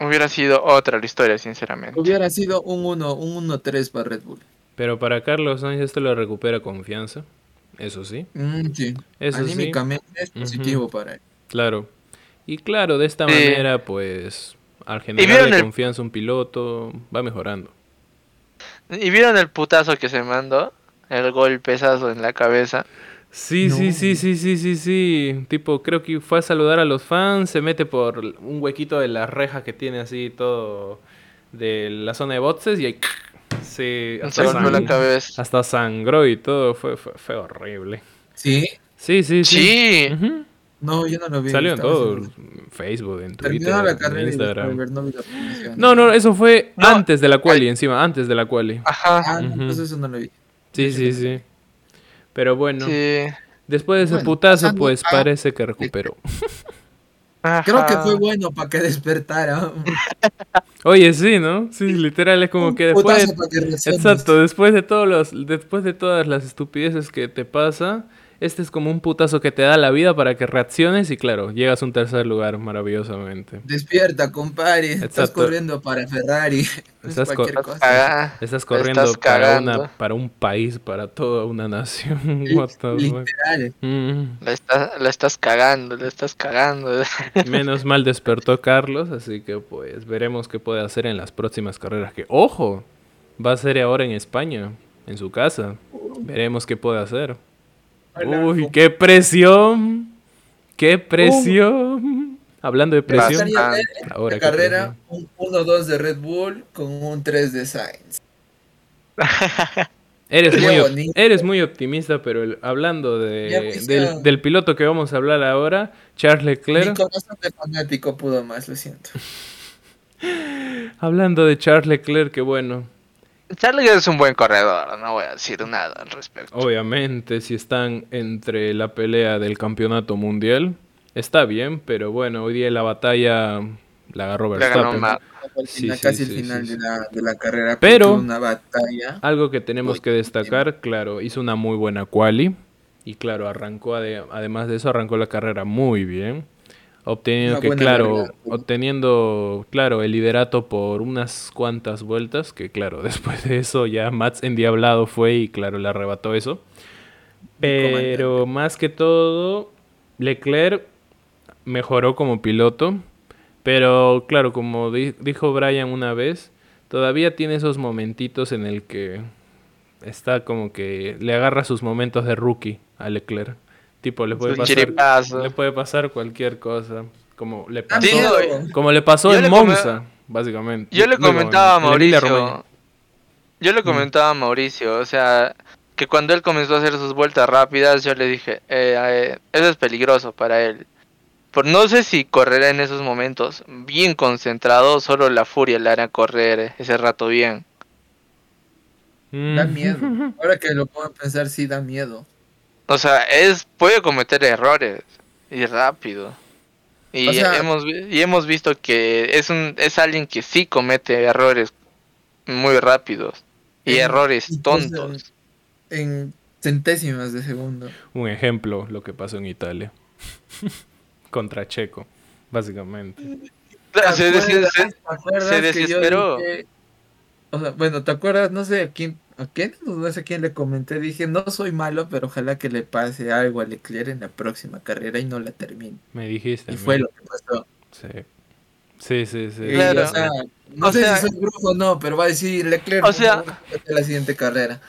S3: Hubiera sido otra la historia, sinceramente.
S4: Hubiera sido un 1, un 1-3 para Red Bull.
S1: Pero para Carlos Sainz esto le recupera confianza. Eso sí.
S4: Mm, sí. Eso Anímicamente es positivo para él.
S1: Claro. Y claro, de esta manera, pues, al generarle confianza a un piloto, va mejorando.
S3: ¿Y vieron el putazo que se mandó? El golpezazo en la cabeza.
S1: Sí, sí, sí, sí, sí, sí, sí. Tipo, creo que fue a saludar a los fans, se mete por un huequito de la reja que tiene así todo de la zona de boxes y ahí
S3: se hasta, la cabeza.
S1: hasta sangró y todo, fue, fue, horrible.
S4: ¿Sí?
S1: Sí, sí,
S3: sí.
S4: No, yo no lo vi.
S1: Salió en todo, en Facebook, en Twitter, en Instagram. no, no, eso fue antes de la quali, encima, antes de la quali.
S4: Ajá. Ah, entonces eso no lo vi.
S1: Sí, sí, sí. Pero bueno, después de ese putazo, pues parece que recuperó.
S4: Creo que fue bueno para que despertara.
S1: Oye, sí, ¿no? Sí, literal es como que después Exacto, después de todos los después de todas las estupideces que te pasa, este es como un putazo que te da la vida para que reacciones y claro, llegas a un tercer lugar maravillosamente.
S4: Despierta, compadre. Estás corriendo para Ferrari.
S1: Estás, estás corriendo para, una, para un país, para toda una nación.
S3: Literal. Mm. La, estás cagando, la estás cagando.
S1: Menos mal despertó Carlos, así que pues veremos qué puede hacer en las próximas carreras. Que, ojo, va a ser ahora en España, en su casa. Veremos qué puede hacer. Uy, qué presión. Qué presión. Hablando de presión.
S4: Ahora carrera, un 1-2 de Red Bull con un 3 de Sainz.
S1: Eres muy, eres muy optimista, pero hablando de, del, piloto que vamos a hablar ahora, Charles Leclerc.
S4: Mi corazón de fanático pudo más, lo siento.
S1: hablando de Charles Leclerc, que bueno,
S3: Charlie es un buen corredor, no voy a decir nada al respecto.
S1: Obviamente, si están entre la pelea del campeonato mundial, está bien, pero bueno, hoy día la batalla la agarró Verstappen.
S4: casi el final de la, carrera.
S1: Pero
S4: una batalla.
S1: algo que tenemos que destacar, claro, hizo una muy buena quali y claro, arrancó, además de eso, arrancó la carrera muy bien obteniendo que claro obteniendo claro el liderato por unas cuantas vueltas que claro después de eso ya Mats endiablado fue y claro le arrebató eso. Pero más que todo Leclerc mejoró como piloto pero claro como dijo Brian una vez todavía tiene esos momentitos en el que está como que le agarra sus momentos de rookie a Leclerc Tipo, le puede, pasar, le puede pasar cualquier cosa. Como le pasó, como le pasó en Monza, básicamente.
S3: Yo le comentaba a Mauricio. Yo le comentaba a Mauricio, o sea, que cuando él comenzó a hacer sus vueltas rápidas, yo le dije, eh, eh, eso es peligroso para él. Por, no sé si correrá en esos momentos bien concentrado, solo la furia le hará correr ese rato bien.
S4: Da miedo. Ahora que lo puedo pensar, sí da miedo.
S3: O sea, es puede cometer errores y rápido. Y hemos y hemos visto que es un es alguien que sí comete errores muy rápidos y errores tontos.
S4: en centésimas de segundo.
S1: Un ejemplo, lo que pasó en Italia. Contra Checo, básicamente.
S3: Se, desesperó.
S4: o sea, bueno, ¿te acuerdas? No sé a quién, a quién, no sé a quién le comenté. Dije, no soy malo, pero ojalá que le pase algo a Leclerc en la próxima carrera y no la termine.
S1: Me dijiste.
S4: Y fue lo que pasó.
S1: Sí. Sí, sí, sí.
S4: Claro. O sea, no sé si soy brujo o no, pero va a decir Leclerc
S3: o sea,
S4: la siguiente carrera.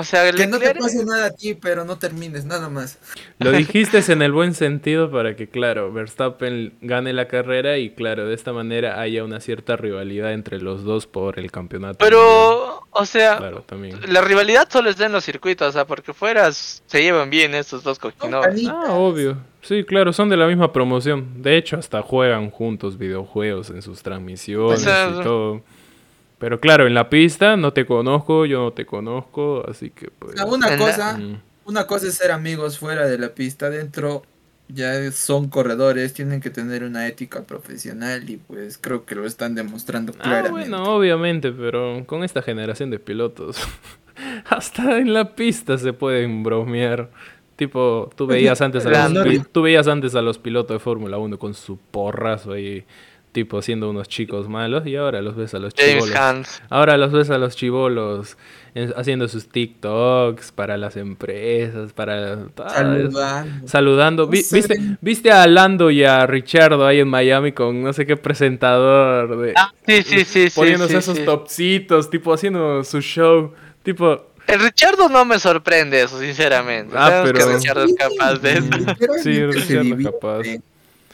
S3: O sea,
S4: que no te pase nada a ti, pero no termines, nada más.
S1: Lo dijiste en el buen sentido para que, claro, Verstappen gane la carrera y, claro, de esta manera haya una cierta rivalidad entre los dos por el campeonato.
S3: Pero, o sea, la rivalidad solo está en los circuitos, o sea, porque fuera se llevan bien estos dos coquinones.
S1: Ah, obvio. Sí, claro, son de la misma promoción. De hecho, hasta juegan juntos videojuegos en sus transmisiones y todo. Pero claro, en la pista no te conozco, yo no te conozco, así que pues...
S4: Una cosa, mm. una cosa es ser amigos fuera de la pista, dentro ya son corredores, tienen que tener una ética profesional y pues creo que lo están demostrando ah, claramente.
S1: Bueno, obviamente, pero con esta generación de pilotos, hasta en la pista se pueden bromear. Tipo, tú veías antes a los, tú veías antes a los pilotos de Fórmula 1 con su porrazo ahí tipo siendo unos chicos malos y ahora los ves a los chivolos. Ahora los ves a los chivolos haciendo sus TikToks para las empresas, para saludando. saludando. ¿Viste, ¿Viste a Lando y a Richardo ahí en Miami con no sé qué presentador de
S3: ah, sí, sí, sí,
S1: poniéndose esos topsitos, tipo haciendo su show, tipo
S3: el Richardo no me sorprende eso, sinceramente. Ah, pero... que Richardo es capaz de eso.
S1: Sí, Richardo es capaz.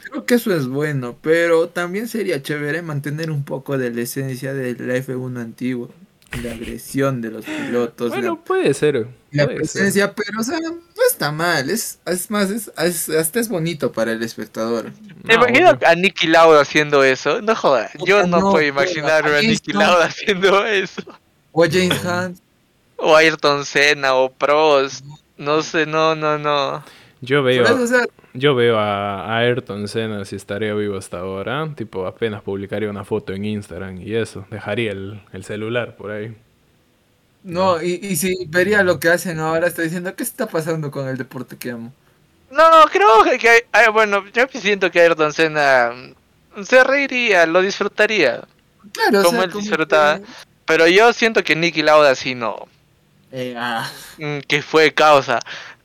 S4: Creo que eso es bueno, pero también sería chévere mantener un poco de la esencia del F1 antiguo. La agresión de los pilotos.
S1: Bueno, puede ser.
S4: La presencia, pero o sea, no está mal. Es, es más, es, hasta es bonito para el espectador.
S3: Me imagino a Nicky Lauda haciendo eso. No jodas, yo no, puedo imaginar a Nicky Lauda haciendo eso.
S4: O a James Hunt.
S3: O a Ayrton Senna o Pros. No sé, no, no, no.
S1: Yo veo. Yo veo a, Ayrton Senna si estaría vivo hasta ahora. Tipo, apenas publicaría una foto en Instagram y eso. Dejaría el, celular por ahí.
S4: No, y, y, si vería lo que hacen ahora, está diciendo, ¿qué está pasando con el deporte que amo?
S3: No, creo que, bueno, yo siento que Ayrton Senna se reiría, lo disfrutaría. Claro, como él disfrutaba. Pero yo siento que Nicky Lauda sí no.
S4: Eh, ah.
S3: Mm, que fue causa.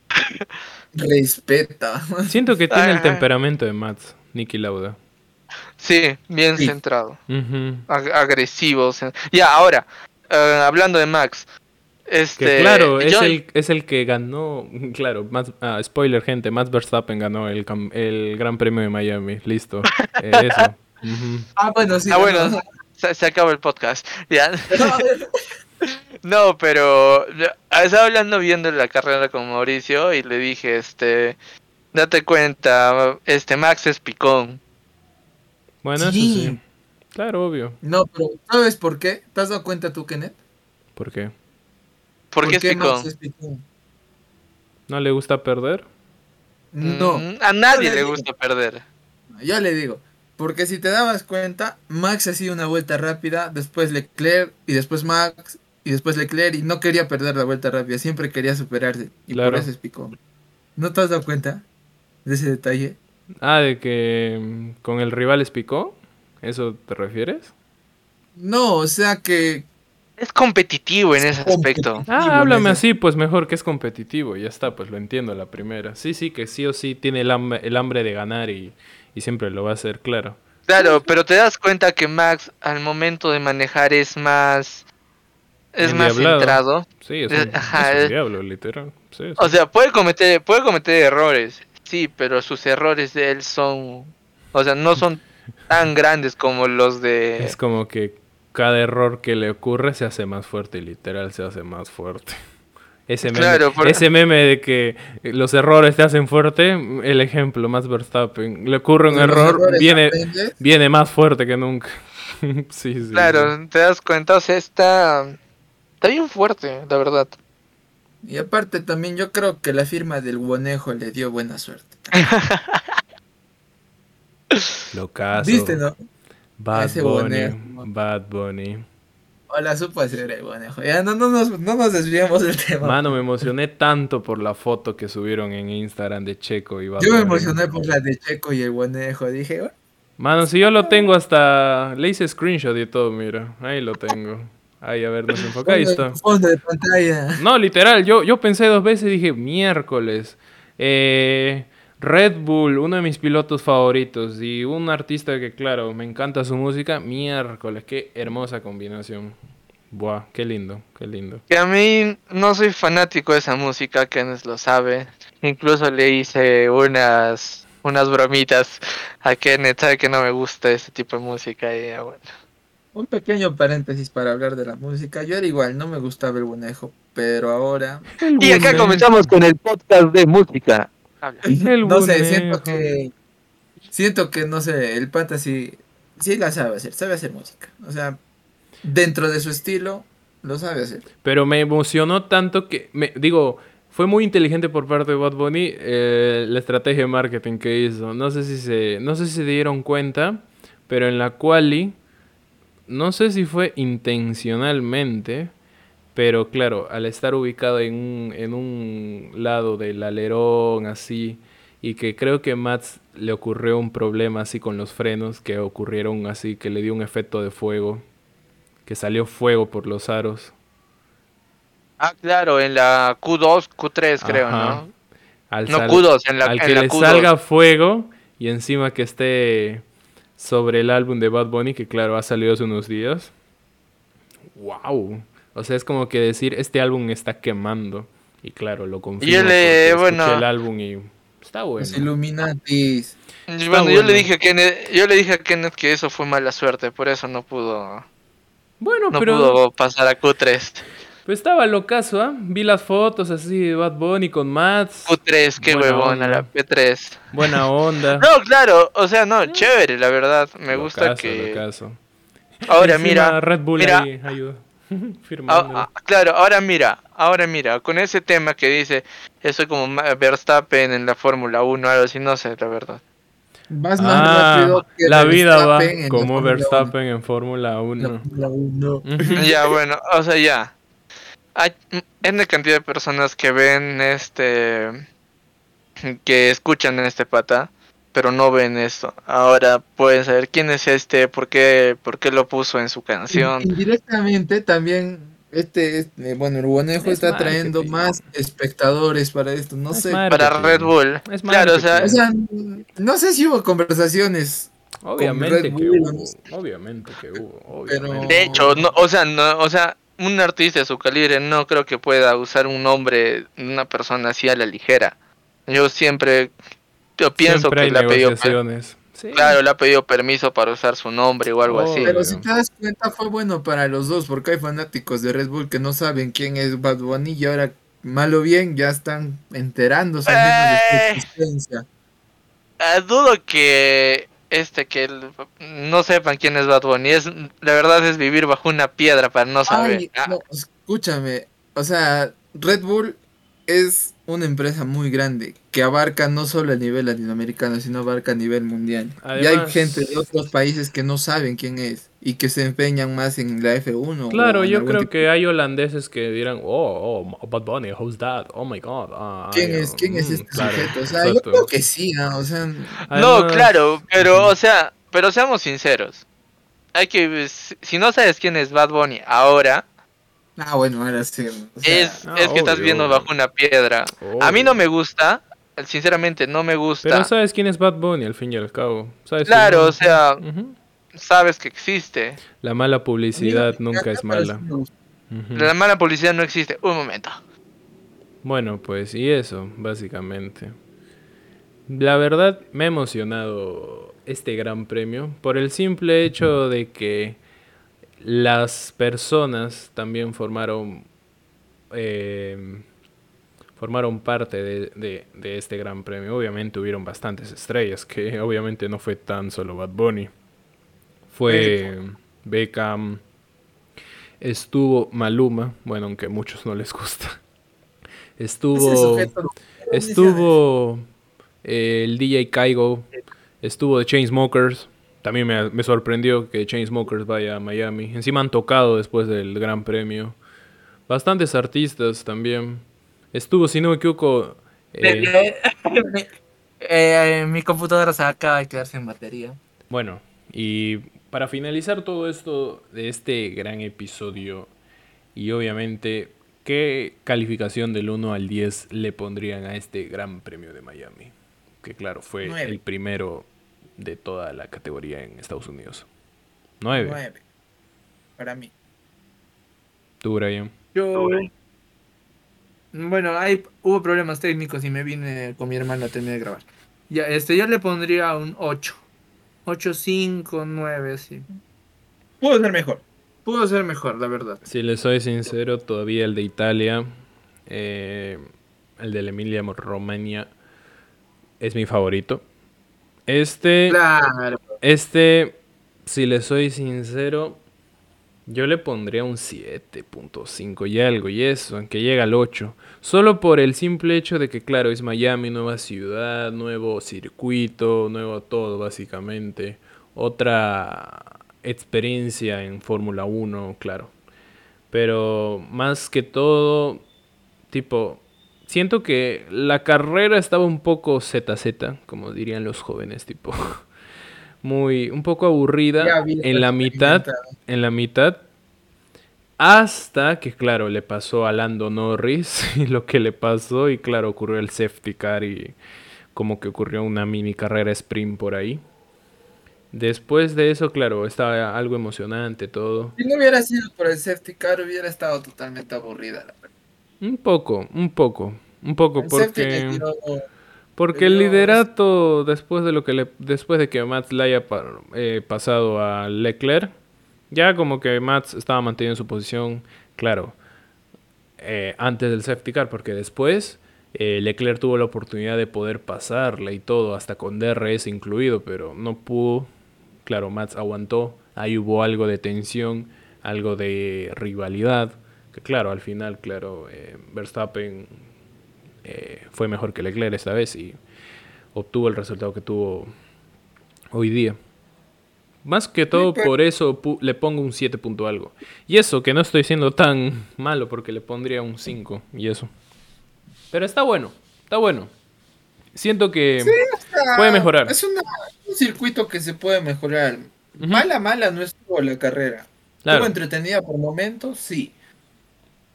S4: Respeta.
S1: Siento que tiene el temperamento de Max, Nicky Lauda.
S3: Sí, bien centrado. agresivo. Ya, ahora, eh, hablando de Max. Este,
S1: claro, es, el, es el que ganó, claro, más, ah, spoiler gente, Max Verstappen ganó el, el Gran Premio de Miami, listo. Eh, eso.
S4: Ah, bueno, sí.
S3: Ah, bueno, se, se acabó el podcast. Ya. No, pero estaba hablando viendo la carrera con Mauricio y le dije, este, date cuenta, este Max es picón.
S1: Bueno, eso sí. Claro, obvio.
S4: No, pero ¿sabes por qué? ¿Te has dado cuenta tú, Kenneth?
S1: ¿Por qué?
S3: ¿Por, qué, es, picón?
S1: ¿No le gusta perder?
S4: No.
S3: Mm, a nadie le gusta perder.
S4: Ya le digo. Porque si te dabas cuenta, Max hacía una vuelta rápida, después Leclerc y después Max y después Leclerc y no quería perder la vuelta rápida, siempre quería superarse y por eso es picón. ¿No te has dado cuenta de ese detalle?
S1: Ah, de que mm, con el rival es picó, ¿eso te refieres?
S4: No, o sea que...
S3: Es competitivo en ese aspecto.
S1: Ah, háblame así, pues mejor que es competitivo, ya está, pues lo entiendo la primera. Sí, sí, que sí o sí tiene el, hambre, de ganar y, y siempre lo va a hacer, claro.
S3: Claro, pero te das cuenta que Max al momento de manejar es más es más centrado.
S1: Sí, es un, diablo, literal.
S3: O sea, puede cometer, puede cometer errores, sí, pero sus errores de él son, o sea, no son tan grandes como los de...
S1: Es como que cada error que le ocurre se hace más fuerte, literal se hace más fuerte. Ese meme, ese meme de que los errores te hacen fuerte, el ejemplo más Verstappen, le ocurre un error, viene, viene más fuerte que nunca. sí, sí,
S3: claro, te das cuenta, o sea, está Está bien fuerte, la verdad.
S4: Y aparte también yo creo que la firma del Guonejo le dio buena suerte.
S1: Lo caso.
S4: ¿Viste, no?
S1: Bad Bunny. Bad Bunny.
S4: Hola, supo hacer el conejo. Ya no, no, nos, no nos desviamos del tema.
S1: Mano, me emocioné tanto por la foto que subieron en Instagram de Checo y
S4: Yo me emocioné por la de Checo y el conejo. Dije,
S1: Mano, si yo lo tengo hasta... Le hice screenshot y todo, mira. Ahí lo tengo. Ahí, a ver, nos enfoca. Ahí está.
S4: Fondo de pantalla.
S1: No, literal. Yo, yo pensé dos veces y dije, miércoles. Eh, Red Bull, uno de mis pilotos favoritos. Y un artista que, claro, me encanta su música. Miércoles, qué hermosa combinación. Buah, qué lindo, qué lindo.
S3: Que a mí no soy fanático de esa música, Kenneth lo sabe. Incluso le hice unas unas bromitas a Kenneth, sabe que no me gusta ese tipo de música y bueno.
S4: Un pequeño paréntesis para hablar de la música. Yo era igual, no me gustaba el bonejo, pero ahora.
S3: y acá comenzamos con el podcast de música.
S4: no sé, siento que. Siento que, no sé, el pata sí, sí la sabe hacer, sabe hacer música. O sea, dentro de su estilo, lo sabe hacer.
S1: Pero me emocionó tanto que, me digo, fue muy inteligente por parte de Bad Bunny eh, la estrategia de marketing que hizo. No sé si se, no sé si se dieron cuenta, pero en la quali no sé si fue intencionalmente, pero claro, al estar ubicado en un, en un lado del alerón así, y que creo que Mats le ocurrió un problema así con los frenos, que ocurrieron así, que le dio un efecto de fuego, que salió fuego por los aros.
S3: Ah, claro, en la Q2, Q3 creo, ¿no?
S1: Al no Q2, en la, al que le salga fuego y encima que esté sobre el álbum de Bad Bunny, que claro, ha salido hace unos días. ¡Wow! O sea, es como que decir, este álbum está quemando. Y claro, lo confirmo. Y yo le, bueno, el álbum y está bueno.
S4: Los Illuminatis.
S3: bueno, yo le dije a Kenneth, yo le dije a Kenneth que eso fue mala suerte, por eso no pudo.
S1: Bueno,
S3: no
S1: pero
S3: pudo pasar a Q3.
S1: Pues estaba locazo, ¿ah? Vi las fotos así de Bad Bunny con Mats.
S3: Q3, qué huevona, la P3.
S1: Buena onda.
S3: no, claro, o sea, no, chévere, la verdad. Me gusta que. Locazo. Ahora mira.
S1: Red Bull
S3: mira,
S1: ahí ayuda.
S3: Firmando. Ah, ah, claro, ahora mira, ahora mira, con ese tema que dice, eso como Verstappen en la Fórmula 1, algo así, no sé, la verdad.
S1: Vas más ah, rápido que la vida va como Verstappen en Fórmula 1. 1.
S3: ya, bueno, o sea, ya hay una cantidad de personas que ven este que escuchan en este pata pero no ven esto. Ahora pueden saber quién es este por qué por qué lo puso en su canción.
S4: indirectamente también este, este bueno el está trayendo más espectadores para esto no sé.
S3: para Red Bull. Claro o sea,
S4: no sé si hubo conversaciones
S1: obviamente que hubo obviamente que hubo
S3: de hecho no o sea no o sea un artista de su calibre no creo que pueda usar un nombre de una persona así a la ligera. Yo siempre yo pienso que le ha pedido Claro, le ha pedido permiso para usar su nombre o algo así.
S4: Pero si te das cuenta fue bueno para los dos porque hay fanáticos de Red Bull que no saben quién es Bad Bunny y ahora mal o bien ya están enterándose de su eh. existencia.
S3: Eh, dudo que este que no sepan quién es Bad Bunny. Es, la verdad es vivir bajo una piedra para no saber.
S4: Escúchame, o sea, Red Bull es una empresa muy grande que abarca no solo a nivel latinoamericano, sino abarca a nivel mundial. y hay gente de otros países que no saben quién es y que se empeñan más en la F1.
S1: Claro, yo creo que hay holandeses que dirán, oh, oh, Bad Bunny, who's that? Oh my god. Ah,
S4: ¿Quién, es, ¿quién es mm, este sujeto? O sea, yo creo que sí, ¿no? O sea,
S3: no, claro, pero, o sea, pero seamos sinceros. Hay que, si no sabes quién es Bad Bunny ahora,
S4: Ah, bueno, ahora sí.
S3: es, es que estás viendo bajo una piedra. A mí no me gusta, sinceramente no me gusta.
S1: Pero sabes quién es Bad Bunny al fin y al cabo.
S3: claro, o sea, sabes que existe.
S1: La mala publicidad nunca es mala.
S3: La mala publicidad no existe. Un momento.
S1: Bueno, pues y eso, básicamente. La verdad me ha emocionado este gran premio por el simple hecho de que las personas también formaron, eh, formaron parte de, este gran premio. Obviamente hubieron bastantes estrellas, que obviamente no fue tan solo Bad Bunny. Fue Beckham, estuvo Maluma, bueno, aunque a muchos no les gusta. Estuvo, estuvo eh, el DJ Kaigo, estuvo The Chainsmokers, también me, me sorprendió que Chainsmokers vaya a Miami. Encima han tocado después del Gran Premio. Bastantes artistas también. Estuvo, si no me equivoco...
S4: Eh, eh, mi computadora se acaba de quedar sin batería.
S1: Bueno, y para finalizar todo esto de este gran episodio, y obviamente, ¿qué calificación del 1 al 10 le pondrían a este Gran Premio de Miami? Que claro, fue el primero de toda la categoría en Estados Unidos. 9. 9.
S5: Para mí.
S1: ¿Tú, Brian?
S4: Yo. Bueno, hay, hubo problemas técnicos y me vine con mi hermana a terminar de grabar. Ya, este, yo le pondría un 8. 8, 5, 9, sí.
S5: Pudo ser mejor.
S4: Pudo ser mejor, la verdad.
S1: Si le soy sincero, todavía el de Italia, eh, el de la Emilia Romagna, es mi favorito. Este, claro. este, si le soy sincero, yo le pondría un 7.5 y algo, y eso, aunque llega al 8. Solo por el simple hecho de que, claro, es Miami, nueva ciudad, nuevo circuito, nuevo todo, básicamente. Otra experiencia en Fórmula 1, claro. Pero más que todo, tipo, siento que la carrera estaba un poco ZZ, como dirían los jóvenes, tipo. muy un poco aburrida en la mitad, en la mitad hasta que claro, le pasó a Lando Norris y lo que le pasó y claro, ocurrió el safety car y como que ocurrió una mini carrera sprint por ahí. Después de eso, claro, estaba algo emocionante todo.
S4: Si no hubiera sido por el safety car, hubiera estado totalmente aburrida la
S1: Un poco, un poco, un poco porque porque el liderato, después de lo que le, después de que Max le haya eh, pasado a Leclerc, ya como que Max estaba manteniendo su posición, claro, eh, antes del safety car, porque después eh, Leclerc tuvo la oportunidad de poder pasarle y todo, hasta con DRS incluido, pero no pudo. Claro, Max aguantó, ahí hubo algo de tensión, algo de rivalidad, que claro, al final, claro, Verstappen eh, fue mejor que Leclerc esta vez y obtuvo el resultado que tuvo hoy día. Más que todo por eso le pongo un 7 punto algo. Y eso, que no estoy siendo tan malo porque le pondría un 5 y eso. Pero está bueno, está bueno. Siento que puede mejorar.
S4: Es un circuito que se puede mejorar. Mala, mala no estuvo la carrera. Estuvo entretenida por momentos, sí.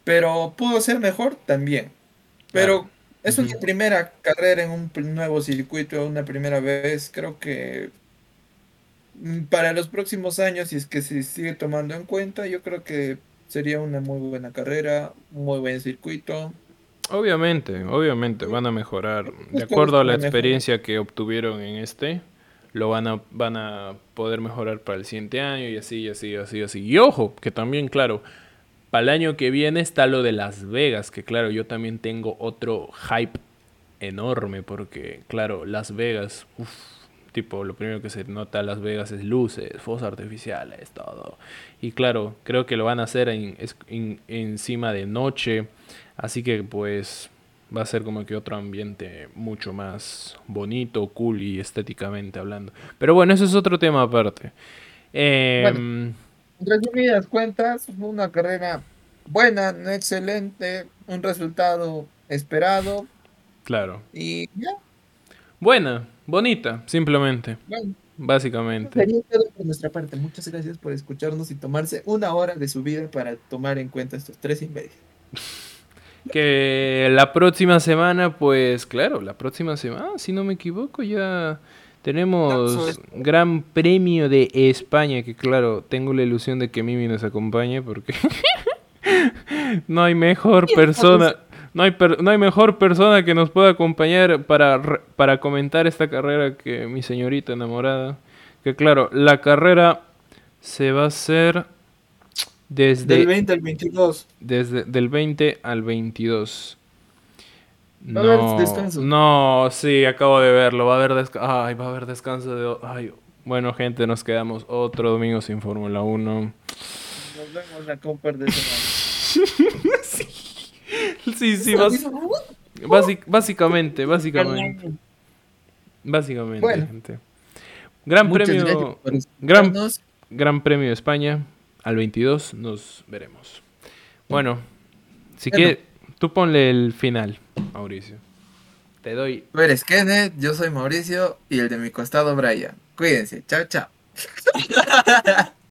S4: Pero pudo ser mejor también. Pero es una primera carrera en un nuevo circuito, una primera vez. Creo que mm, para los próximos años, si es que se sigue tomando en cuenta, yo creo que sería una muy buena carrera, muy buen circuito.
S1: Obviamente, obviamente van a mejorar. De acuerdo a la experiencia que obtuvieron en este, lo van a, van a poder mejorar para el siguiente año y así, y así, y así, y así. Y ojo, que también, claro, para el año que viene está lo de Las Vegas, que claro, yo también tengo otro hype enorme porque, claro, Las Vegas, tipo, lo primero que se nota Las Vegas es luces, fuegos artificiales, todo. Y claro, creo que lo van a hacer en, encima de noche, así que pues va a ser como que otro ambiente mucho más bonito, cool y estéticamente hablando. Pero bueno, eso es otro tema aparte. Eh,
S4: en resumidas cuentas, fue una carrera buena, no excelente, un resultado esperado.
S1: Claro.
S4: Y ya.
S1: Buena, bonita, simplemente. Básicamente.
S4: Sería todo por nuestra parte. Muchas gracias por escucharnos y tomarse una hora de su vida para tomar en cuenta estos tres imbéciles.
S1: que la próxima semana, pues claro, la próxima semana, si no me equivoco, ya tenemos Gran Premio de España, que claro, tengo la ilusión de que Mimi nos acompañe porque no hay mejor persona, no hay, no hay mejor persona que nos pueda acompañar para, para comentar esta carrera que mi señorita enamorada. Que claro, la carrera se va a hacer desde...
S4: Del 20 al 22.
S1: Desde del 20 al 22. No, descanso. No, sí, acabo de verlo. Va a haber descanso. Ay, va a haber descanso de. Ay, bueno, gente, nos quedamos otro domingo sin Fórmula 1.
S4: Nos vemos la Copa de semana.
S1: sí. Sí, sí, básicamente, básicamente. Básicamente, gente. Gran premio. Gran, gran premio de España. Al 22 nos veremos. Bueno, si que tú ponle el final, Mauricio. Te doy.
S4: Tú eres Kenneth, yo soy Mauricio y el de mi costado Brian. Cuídense. Chao, chao.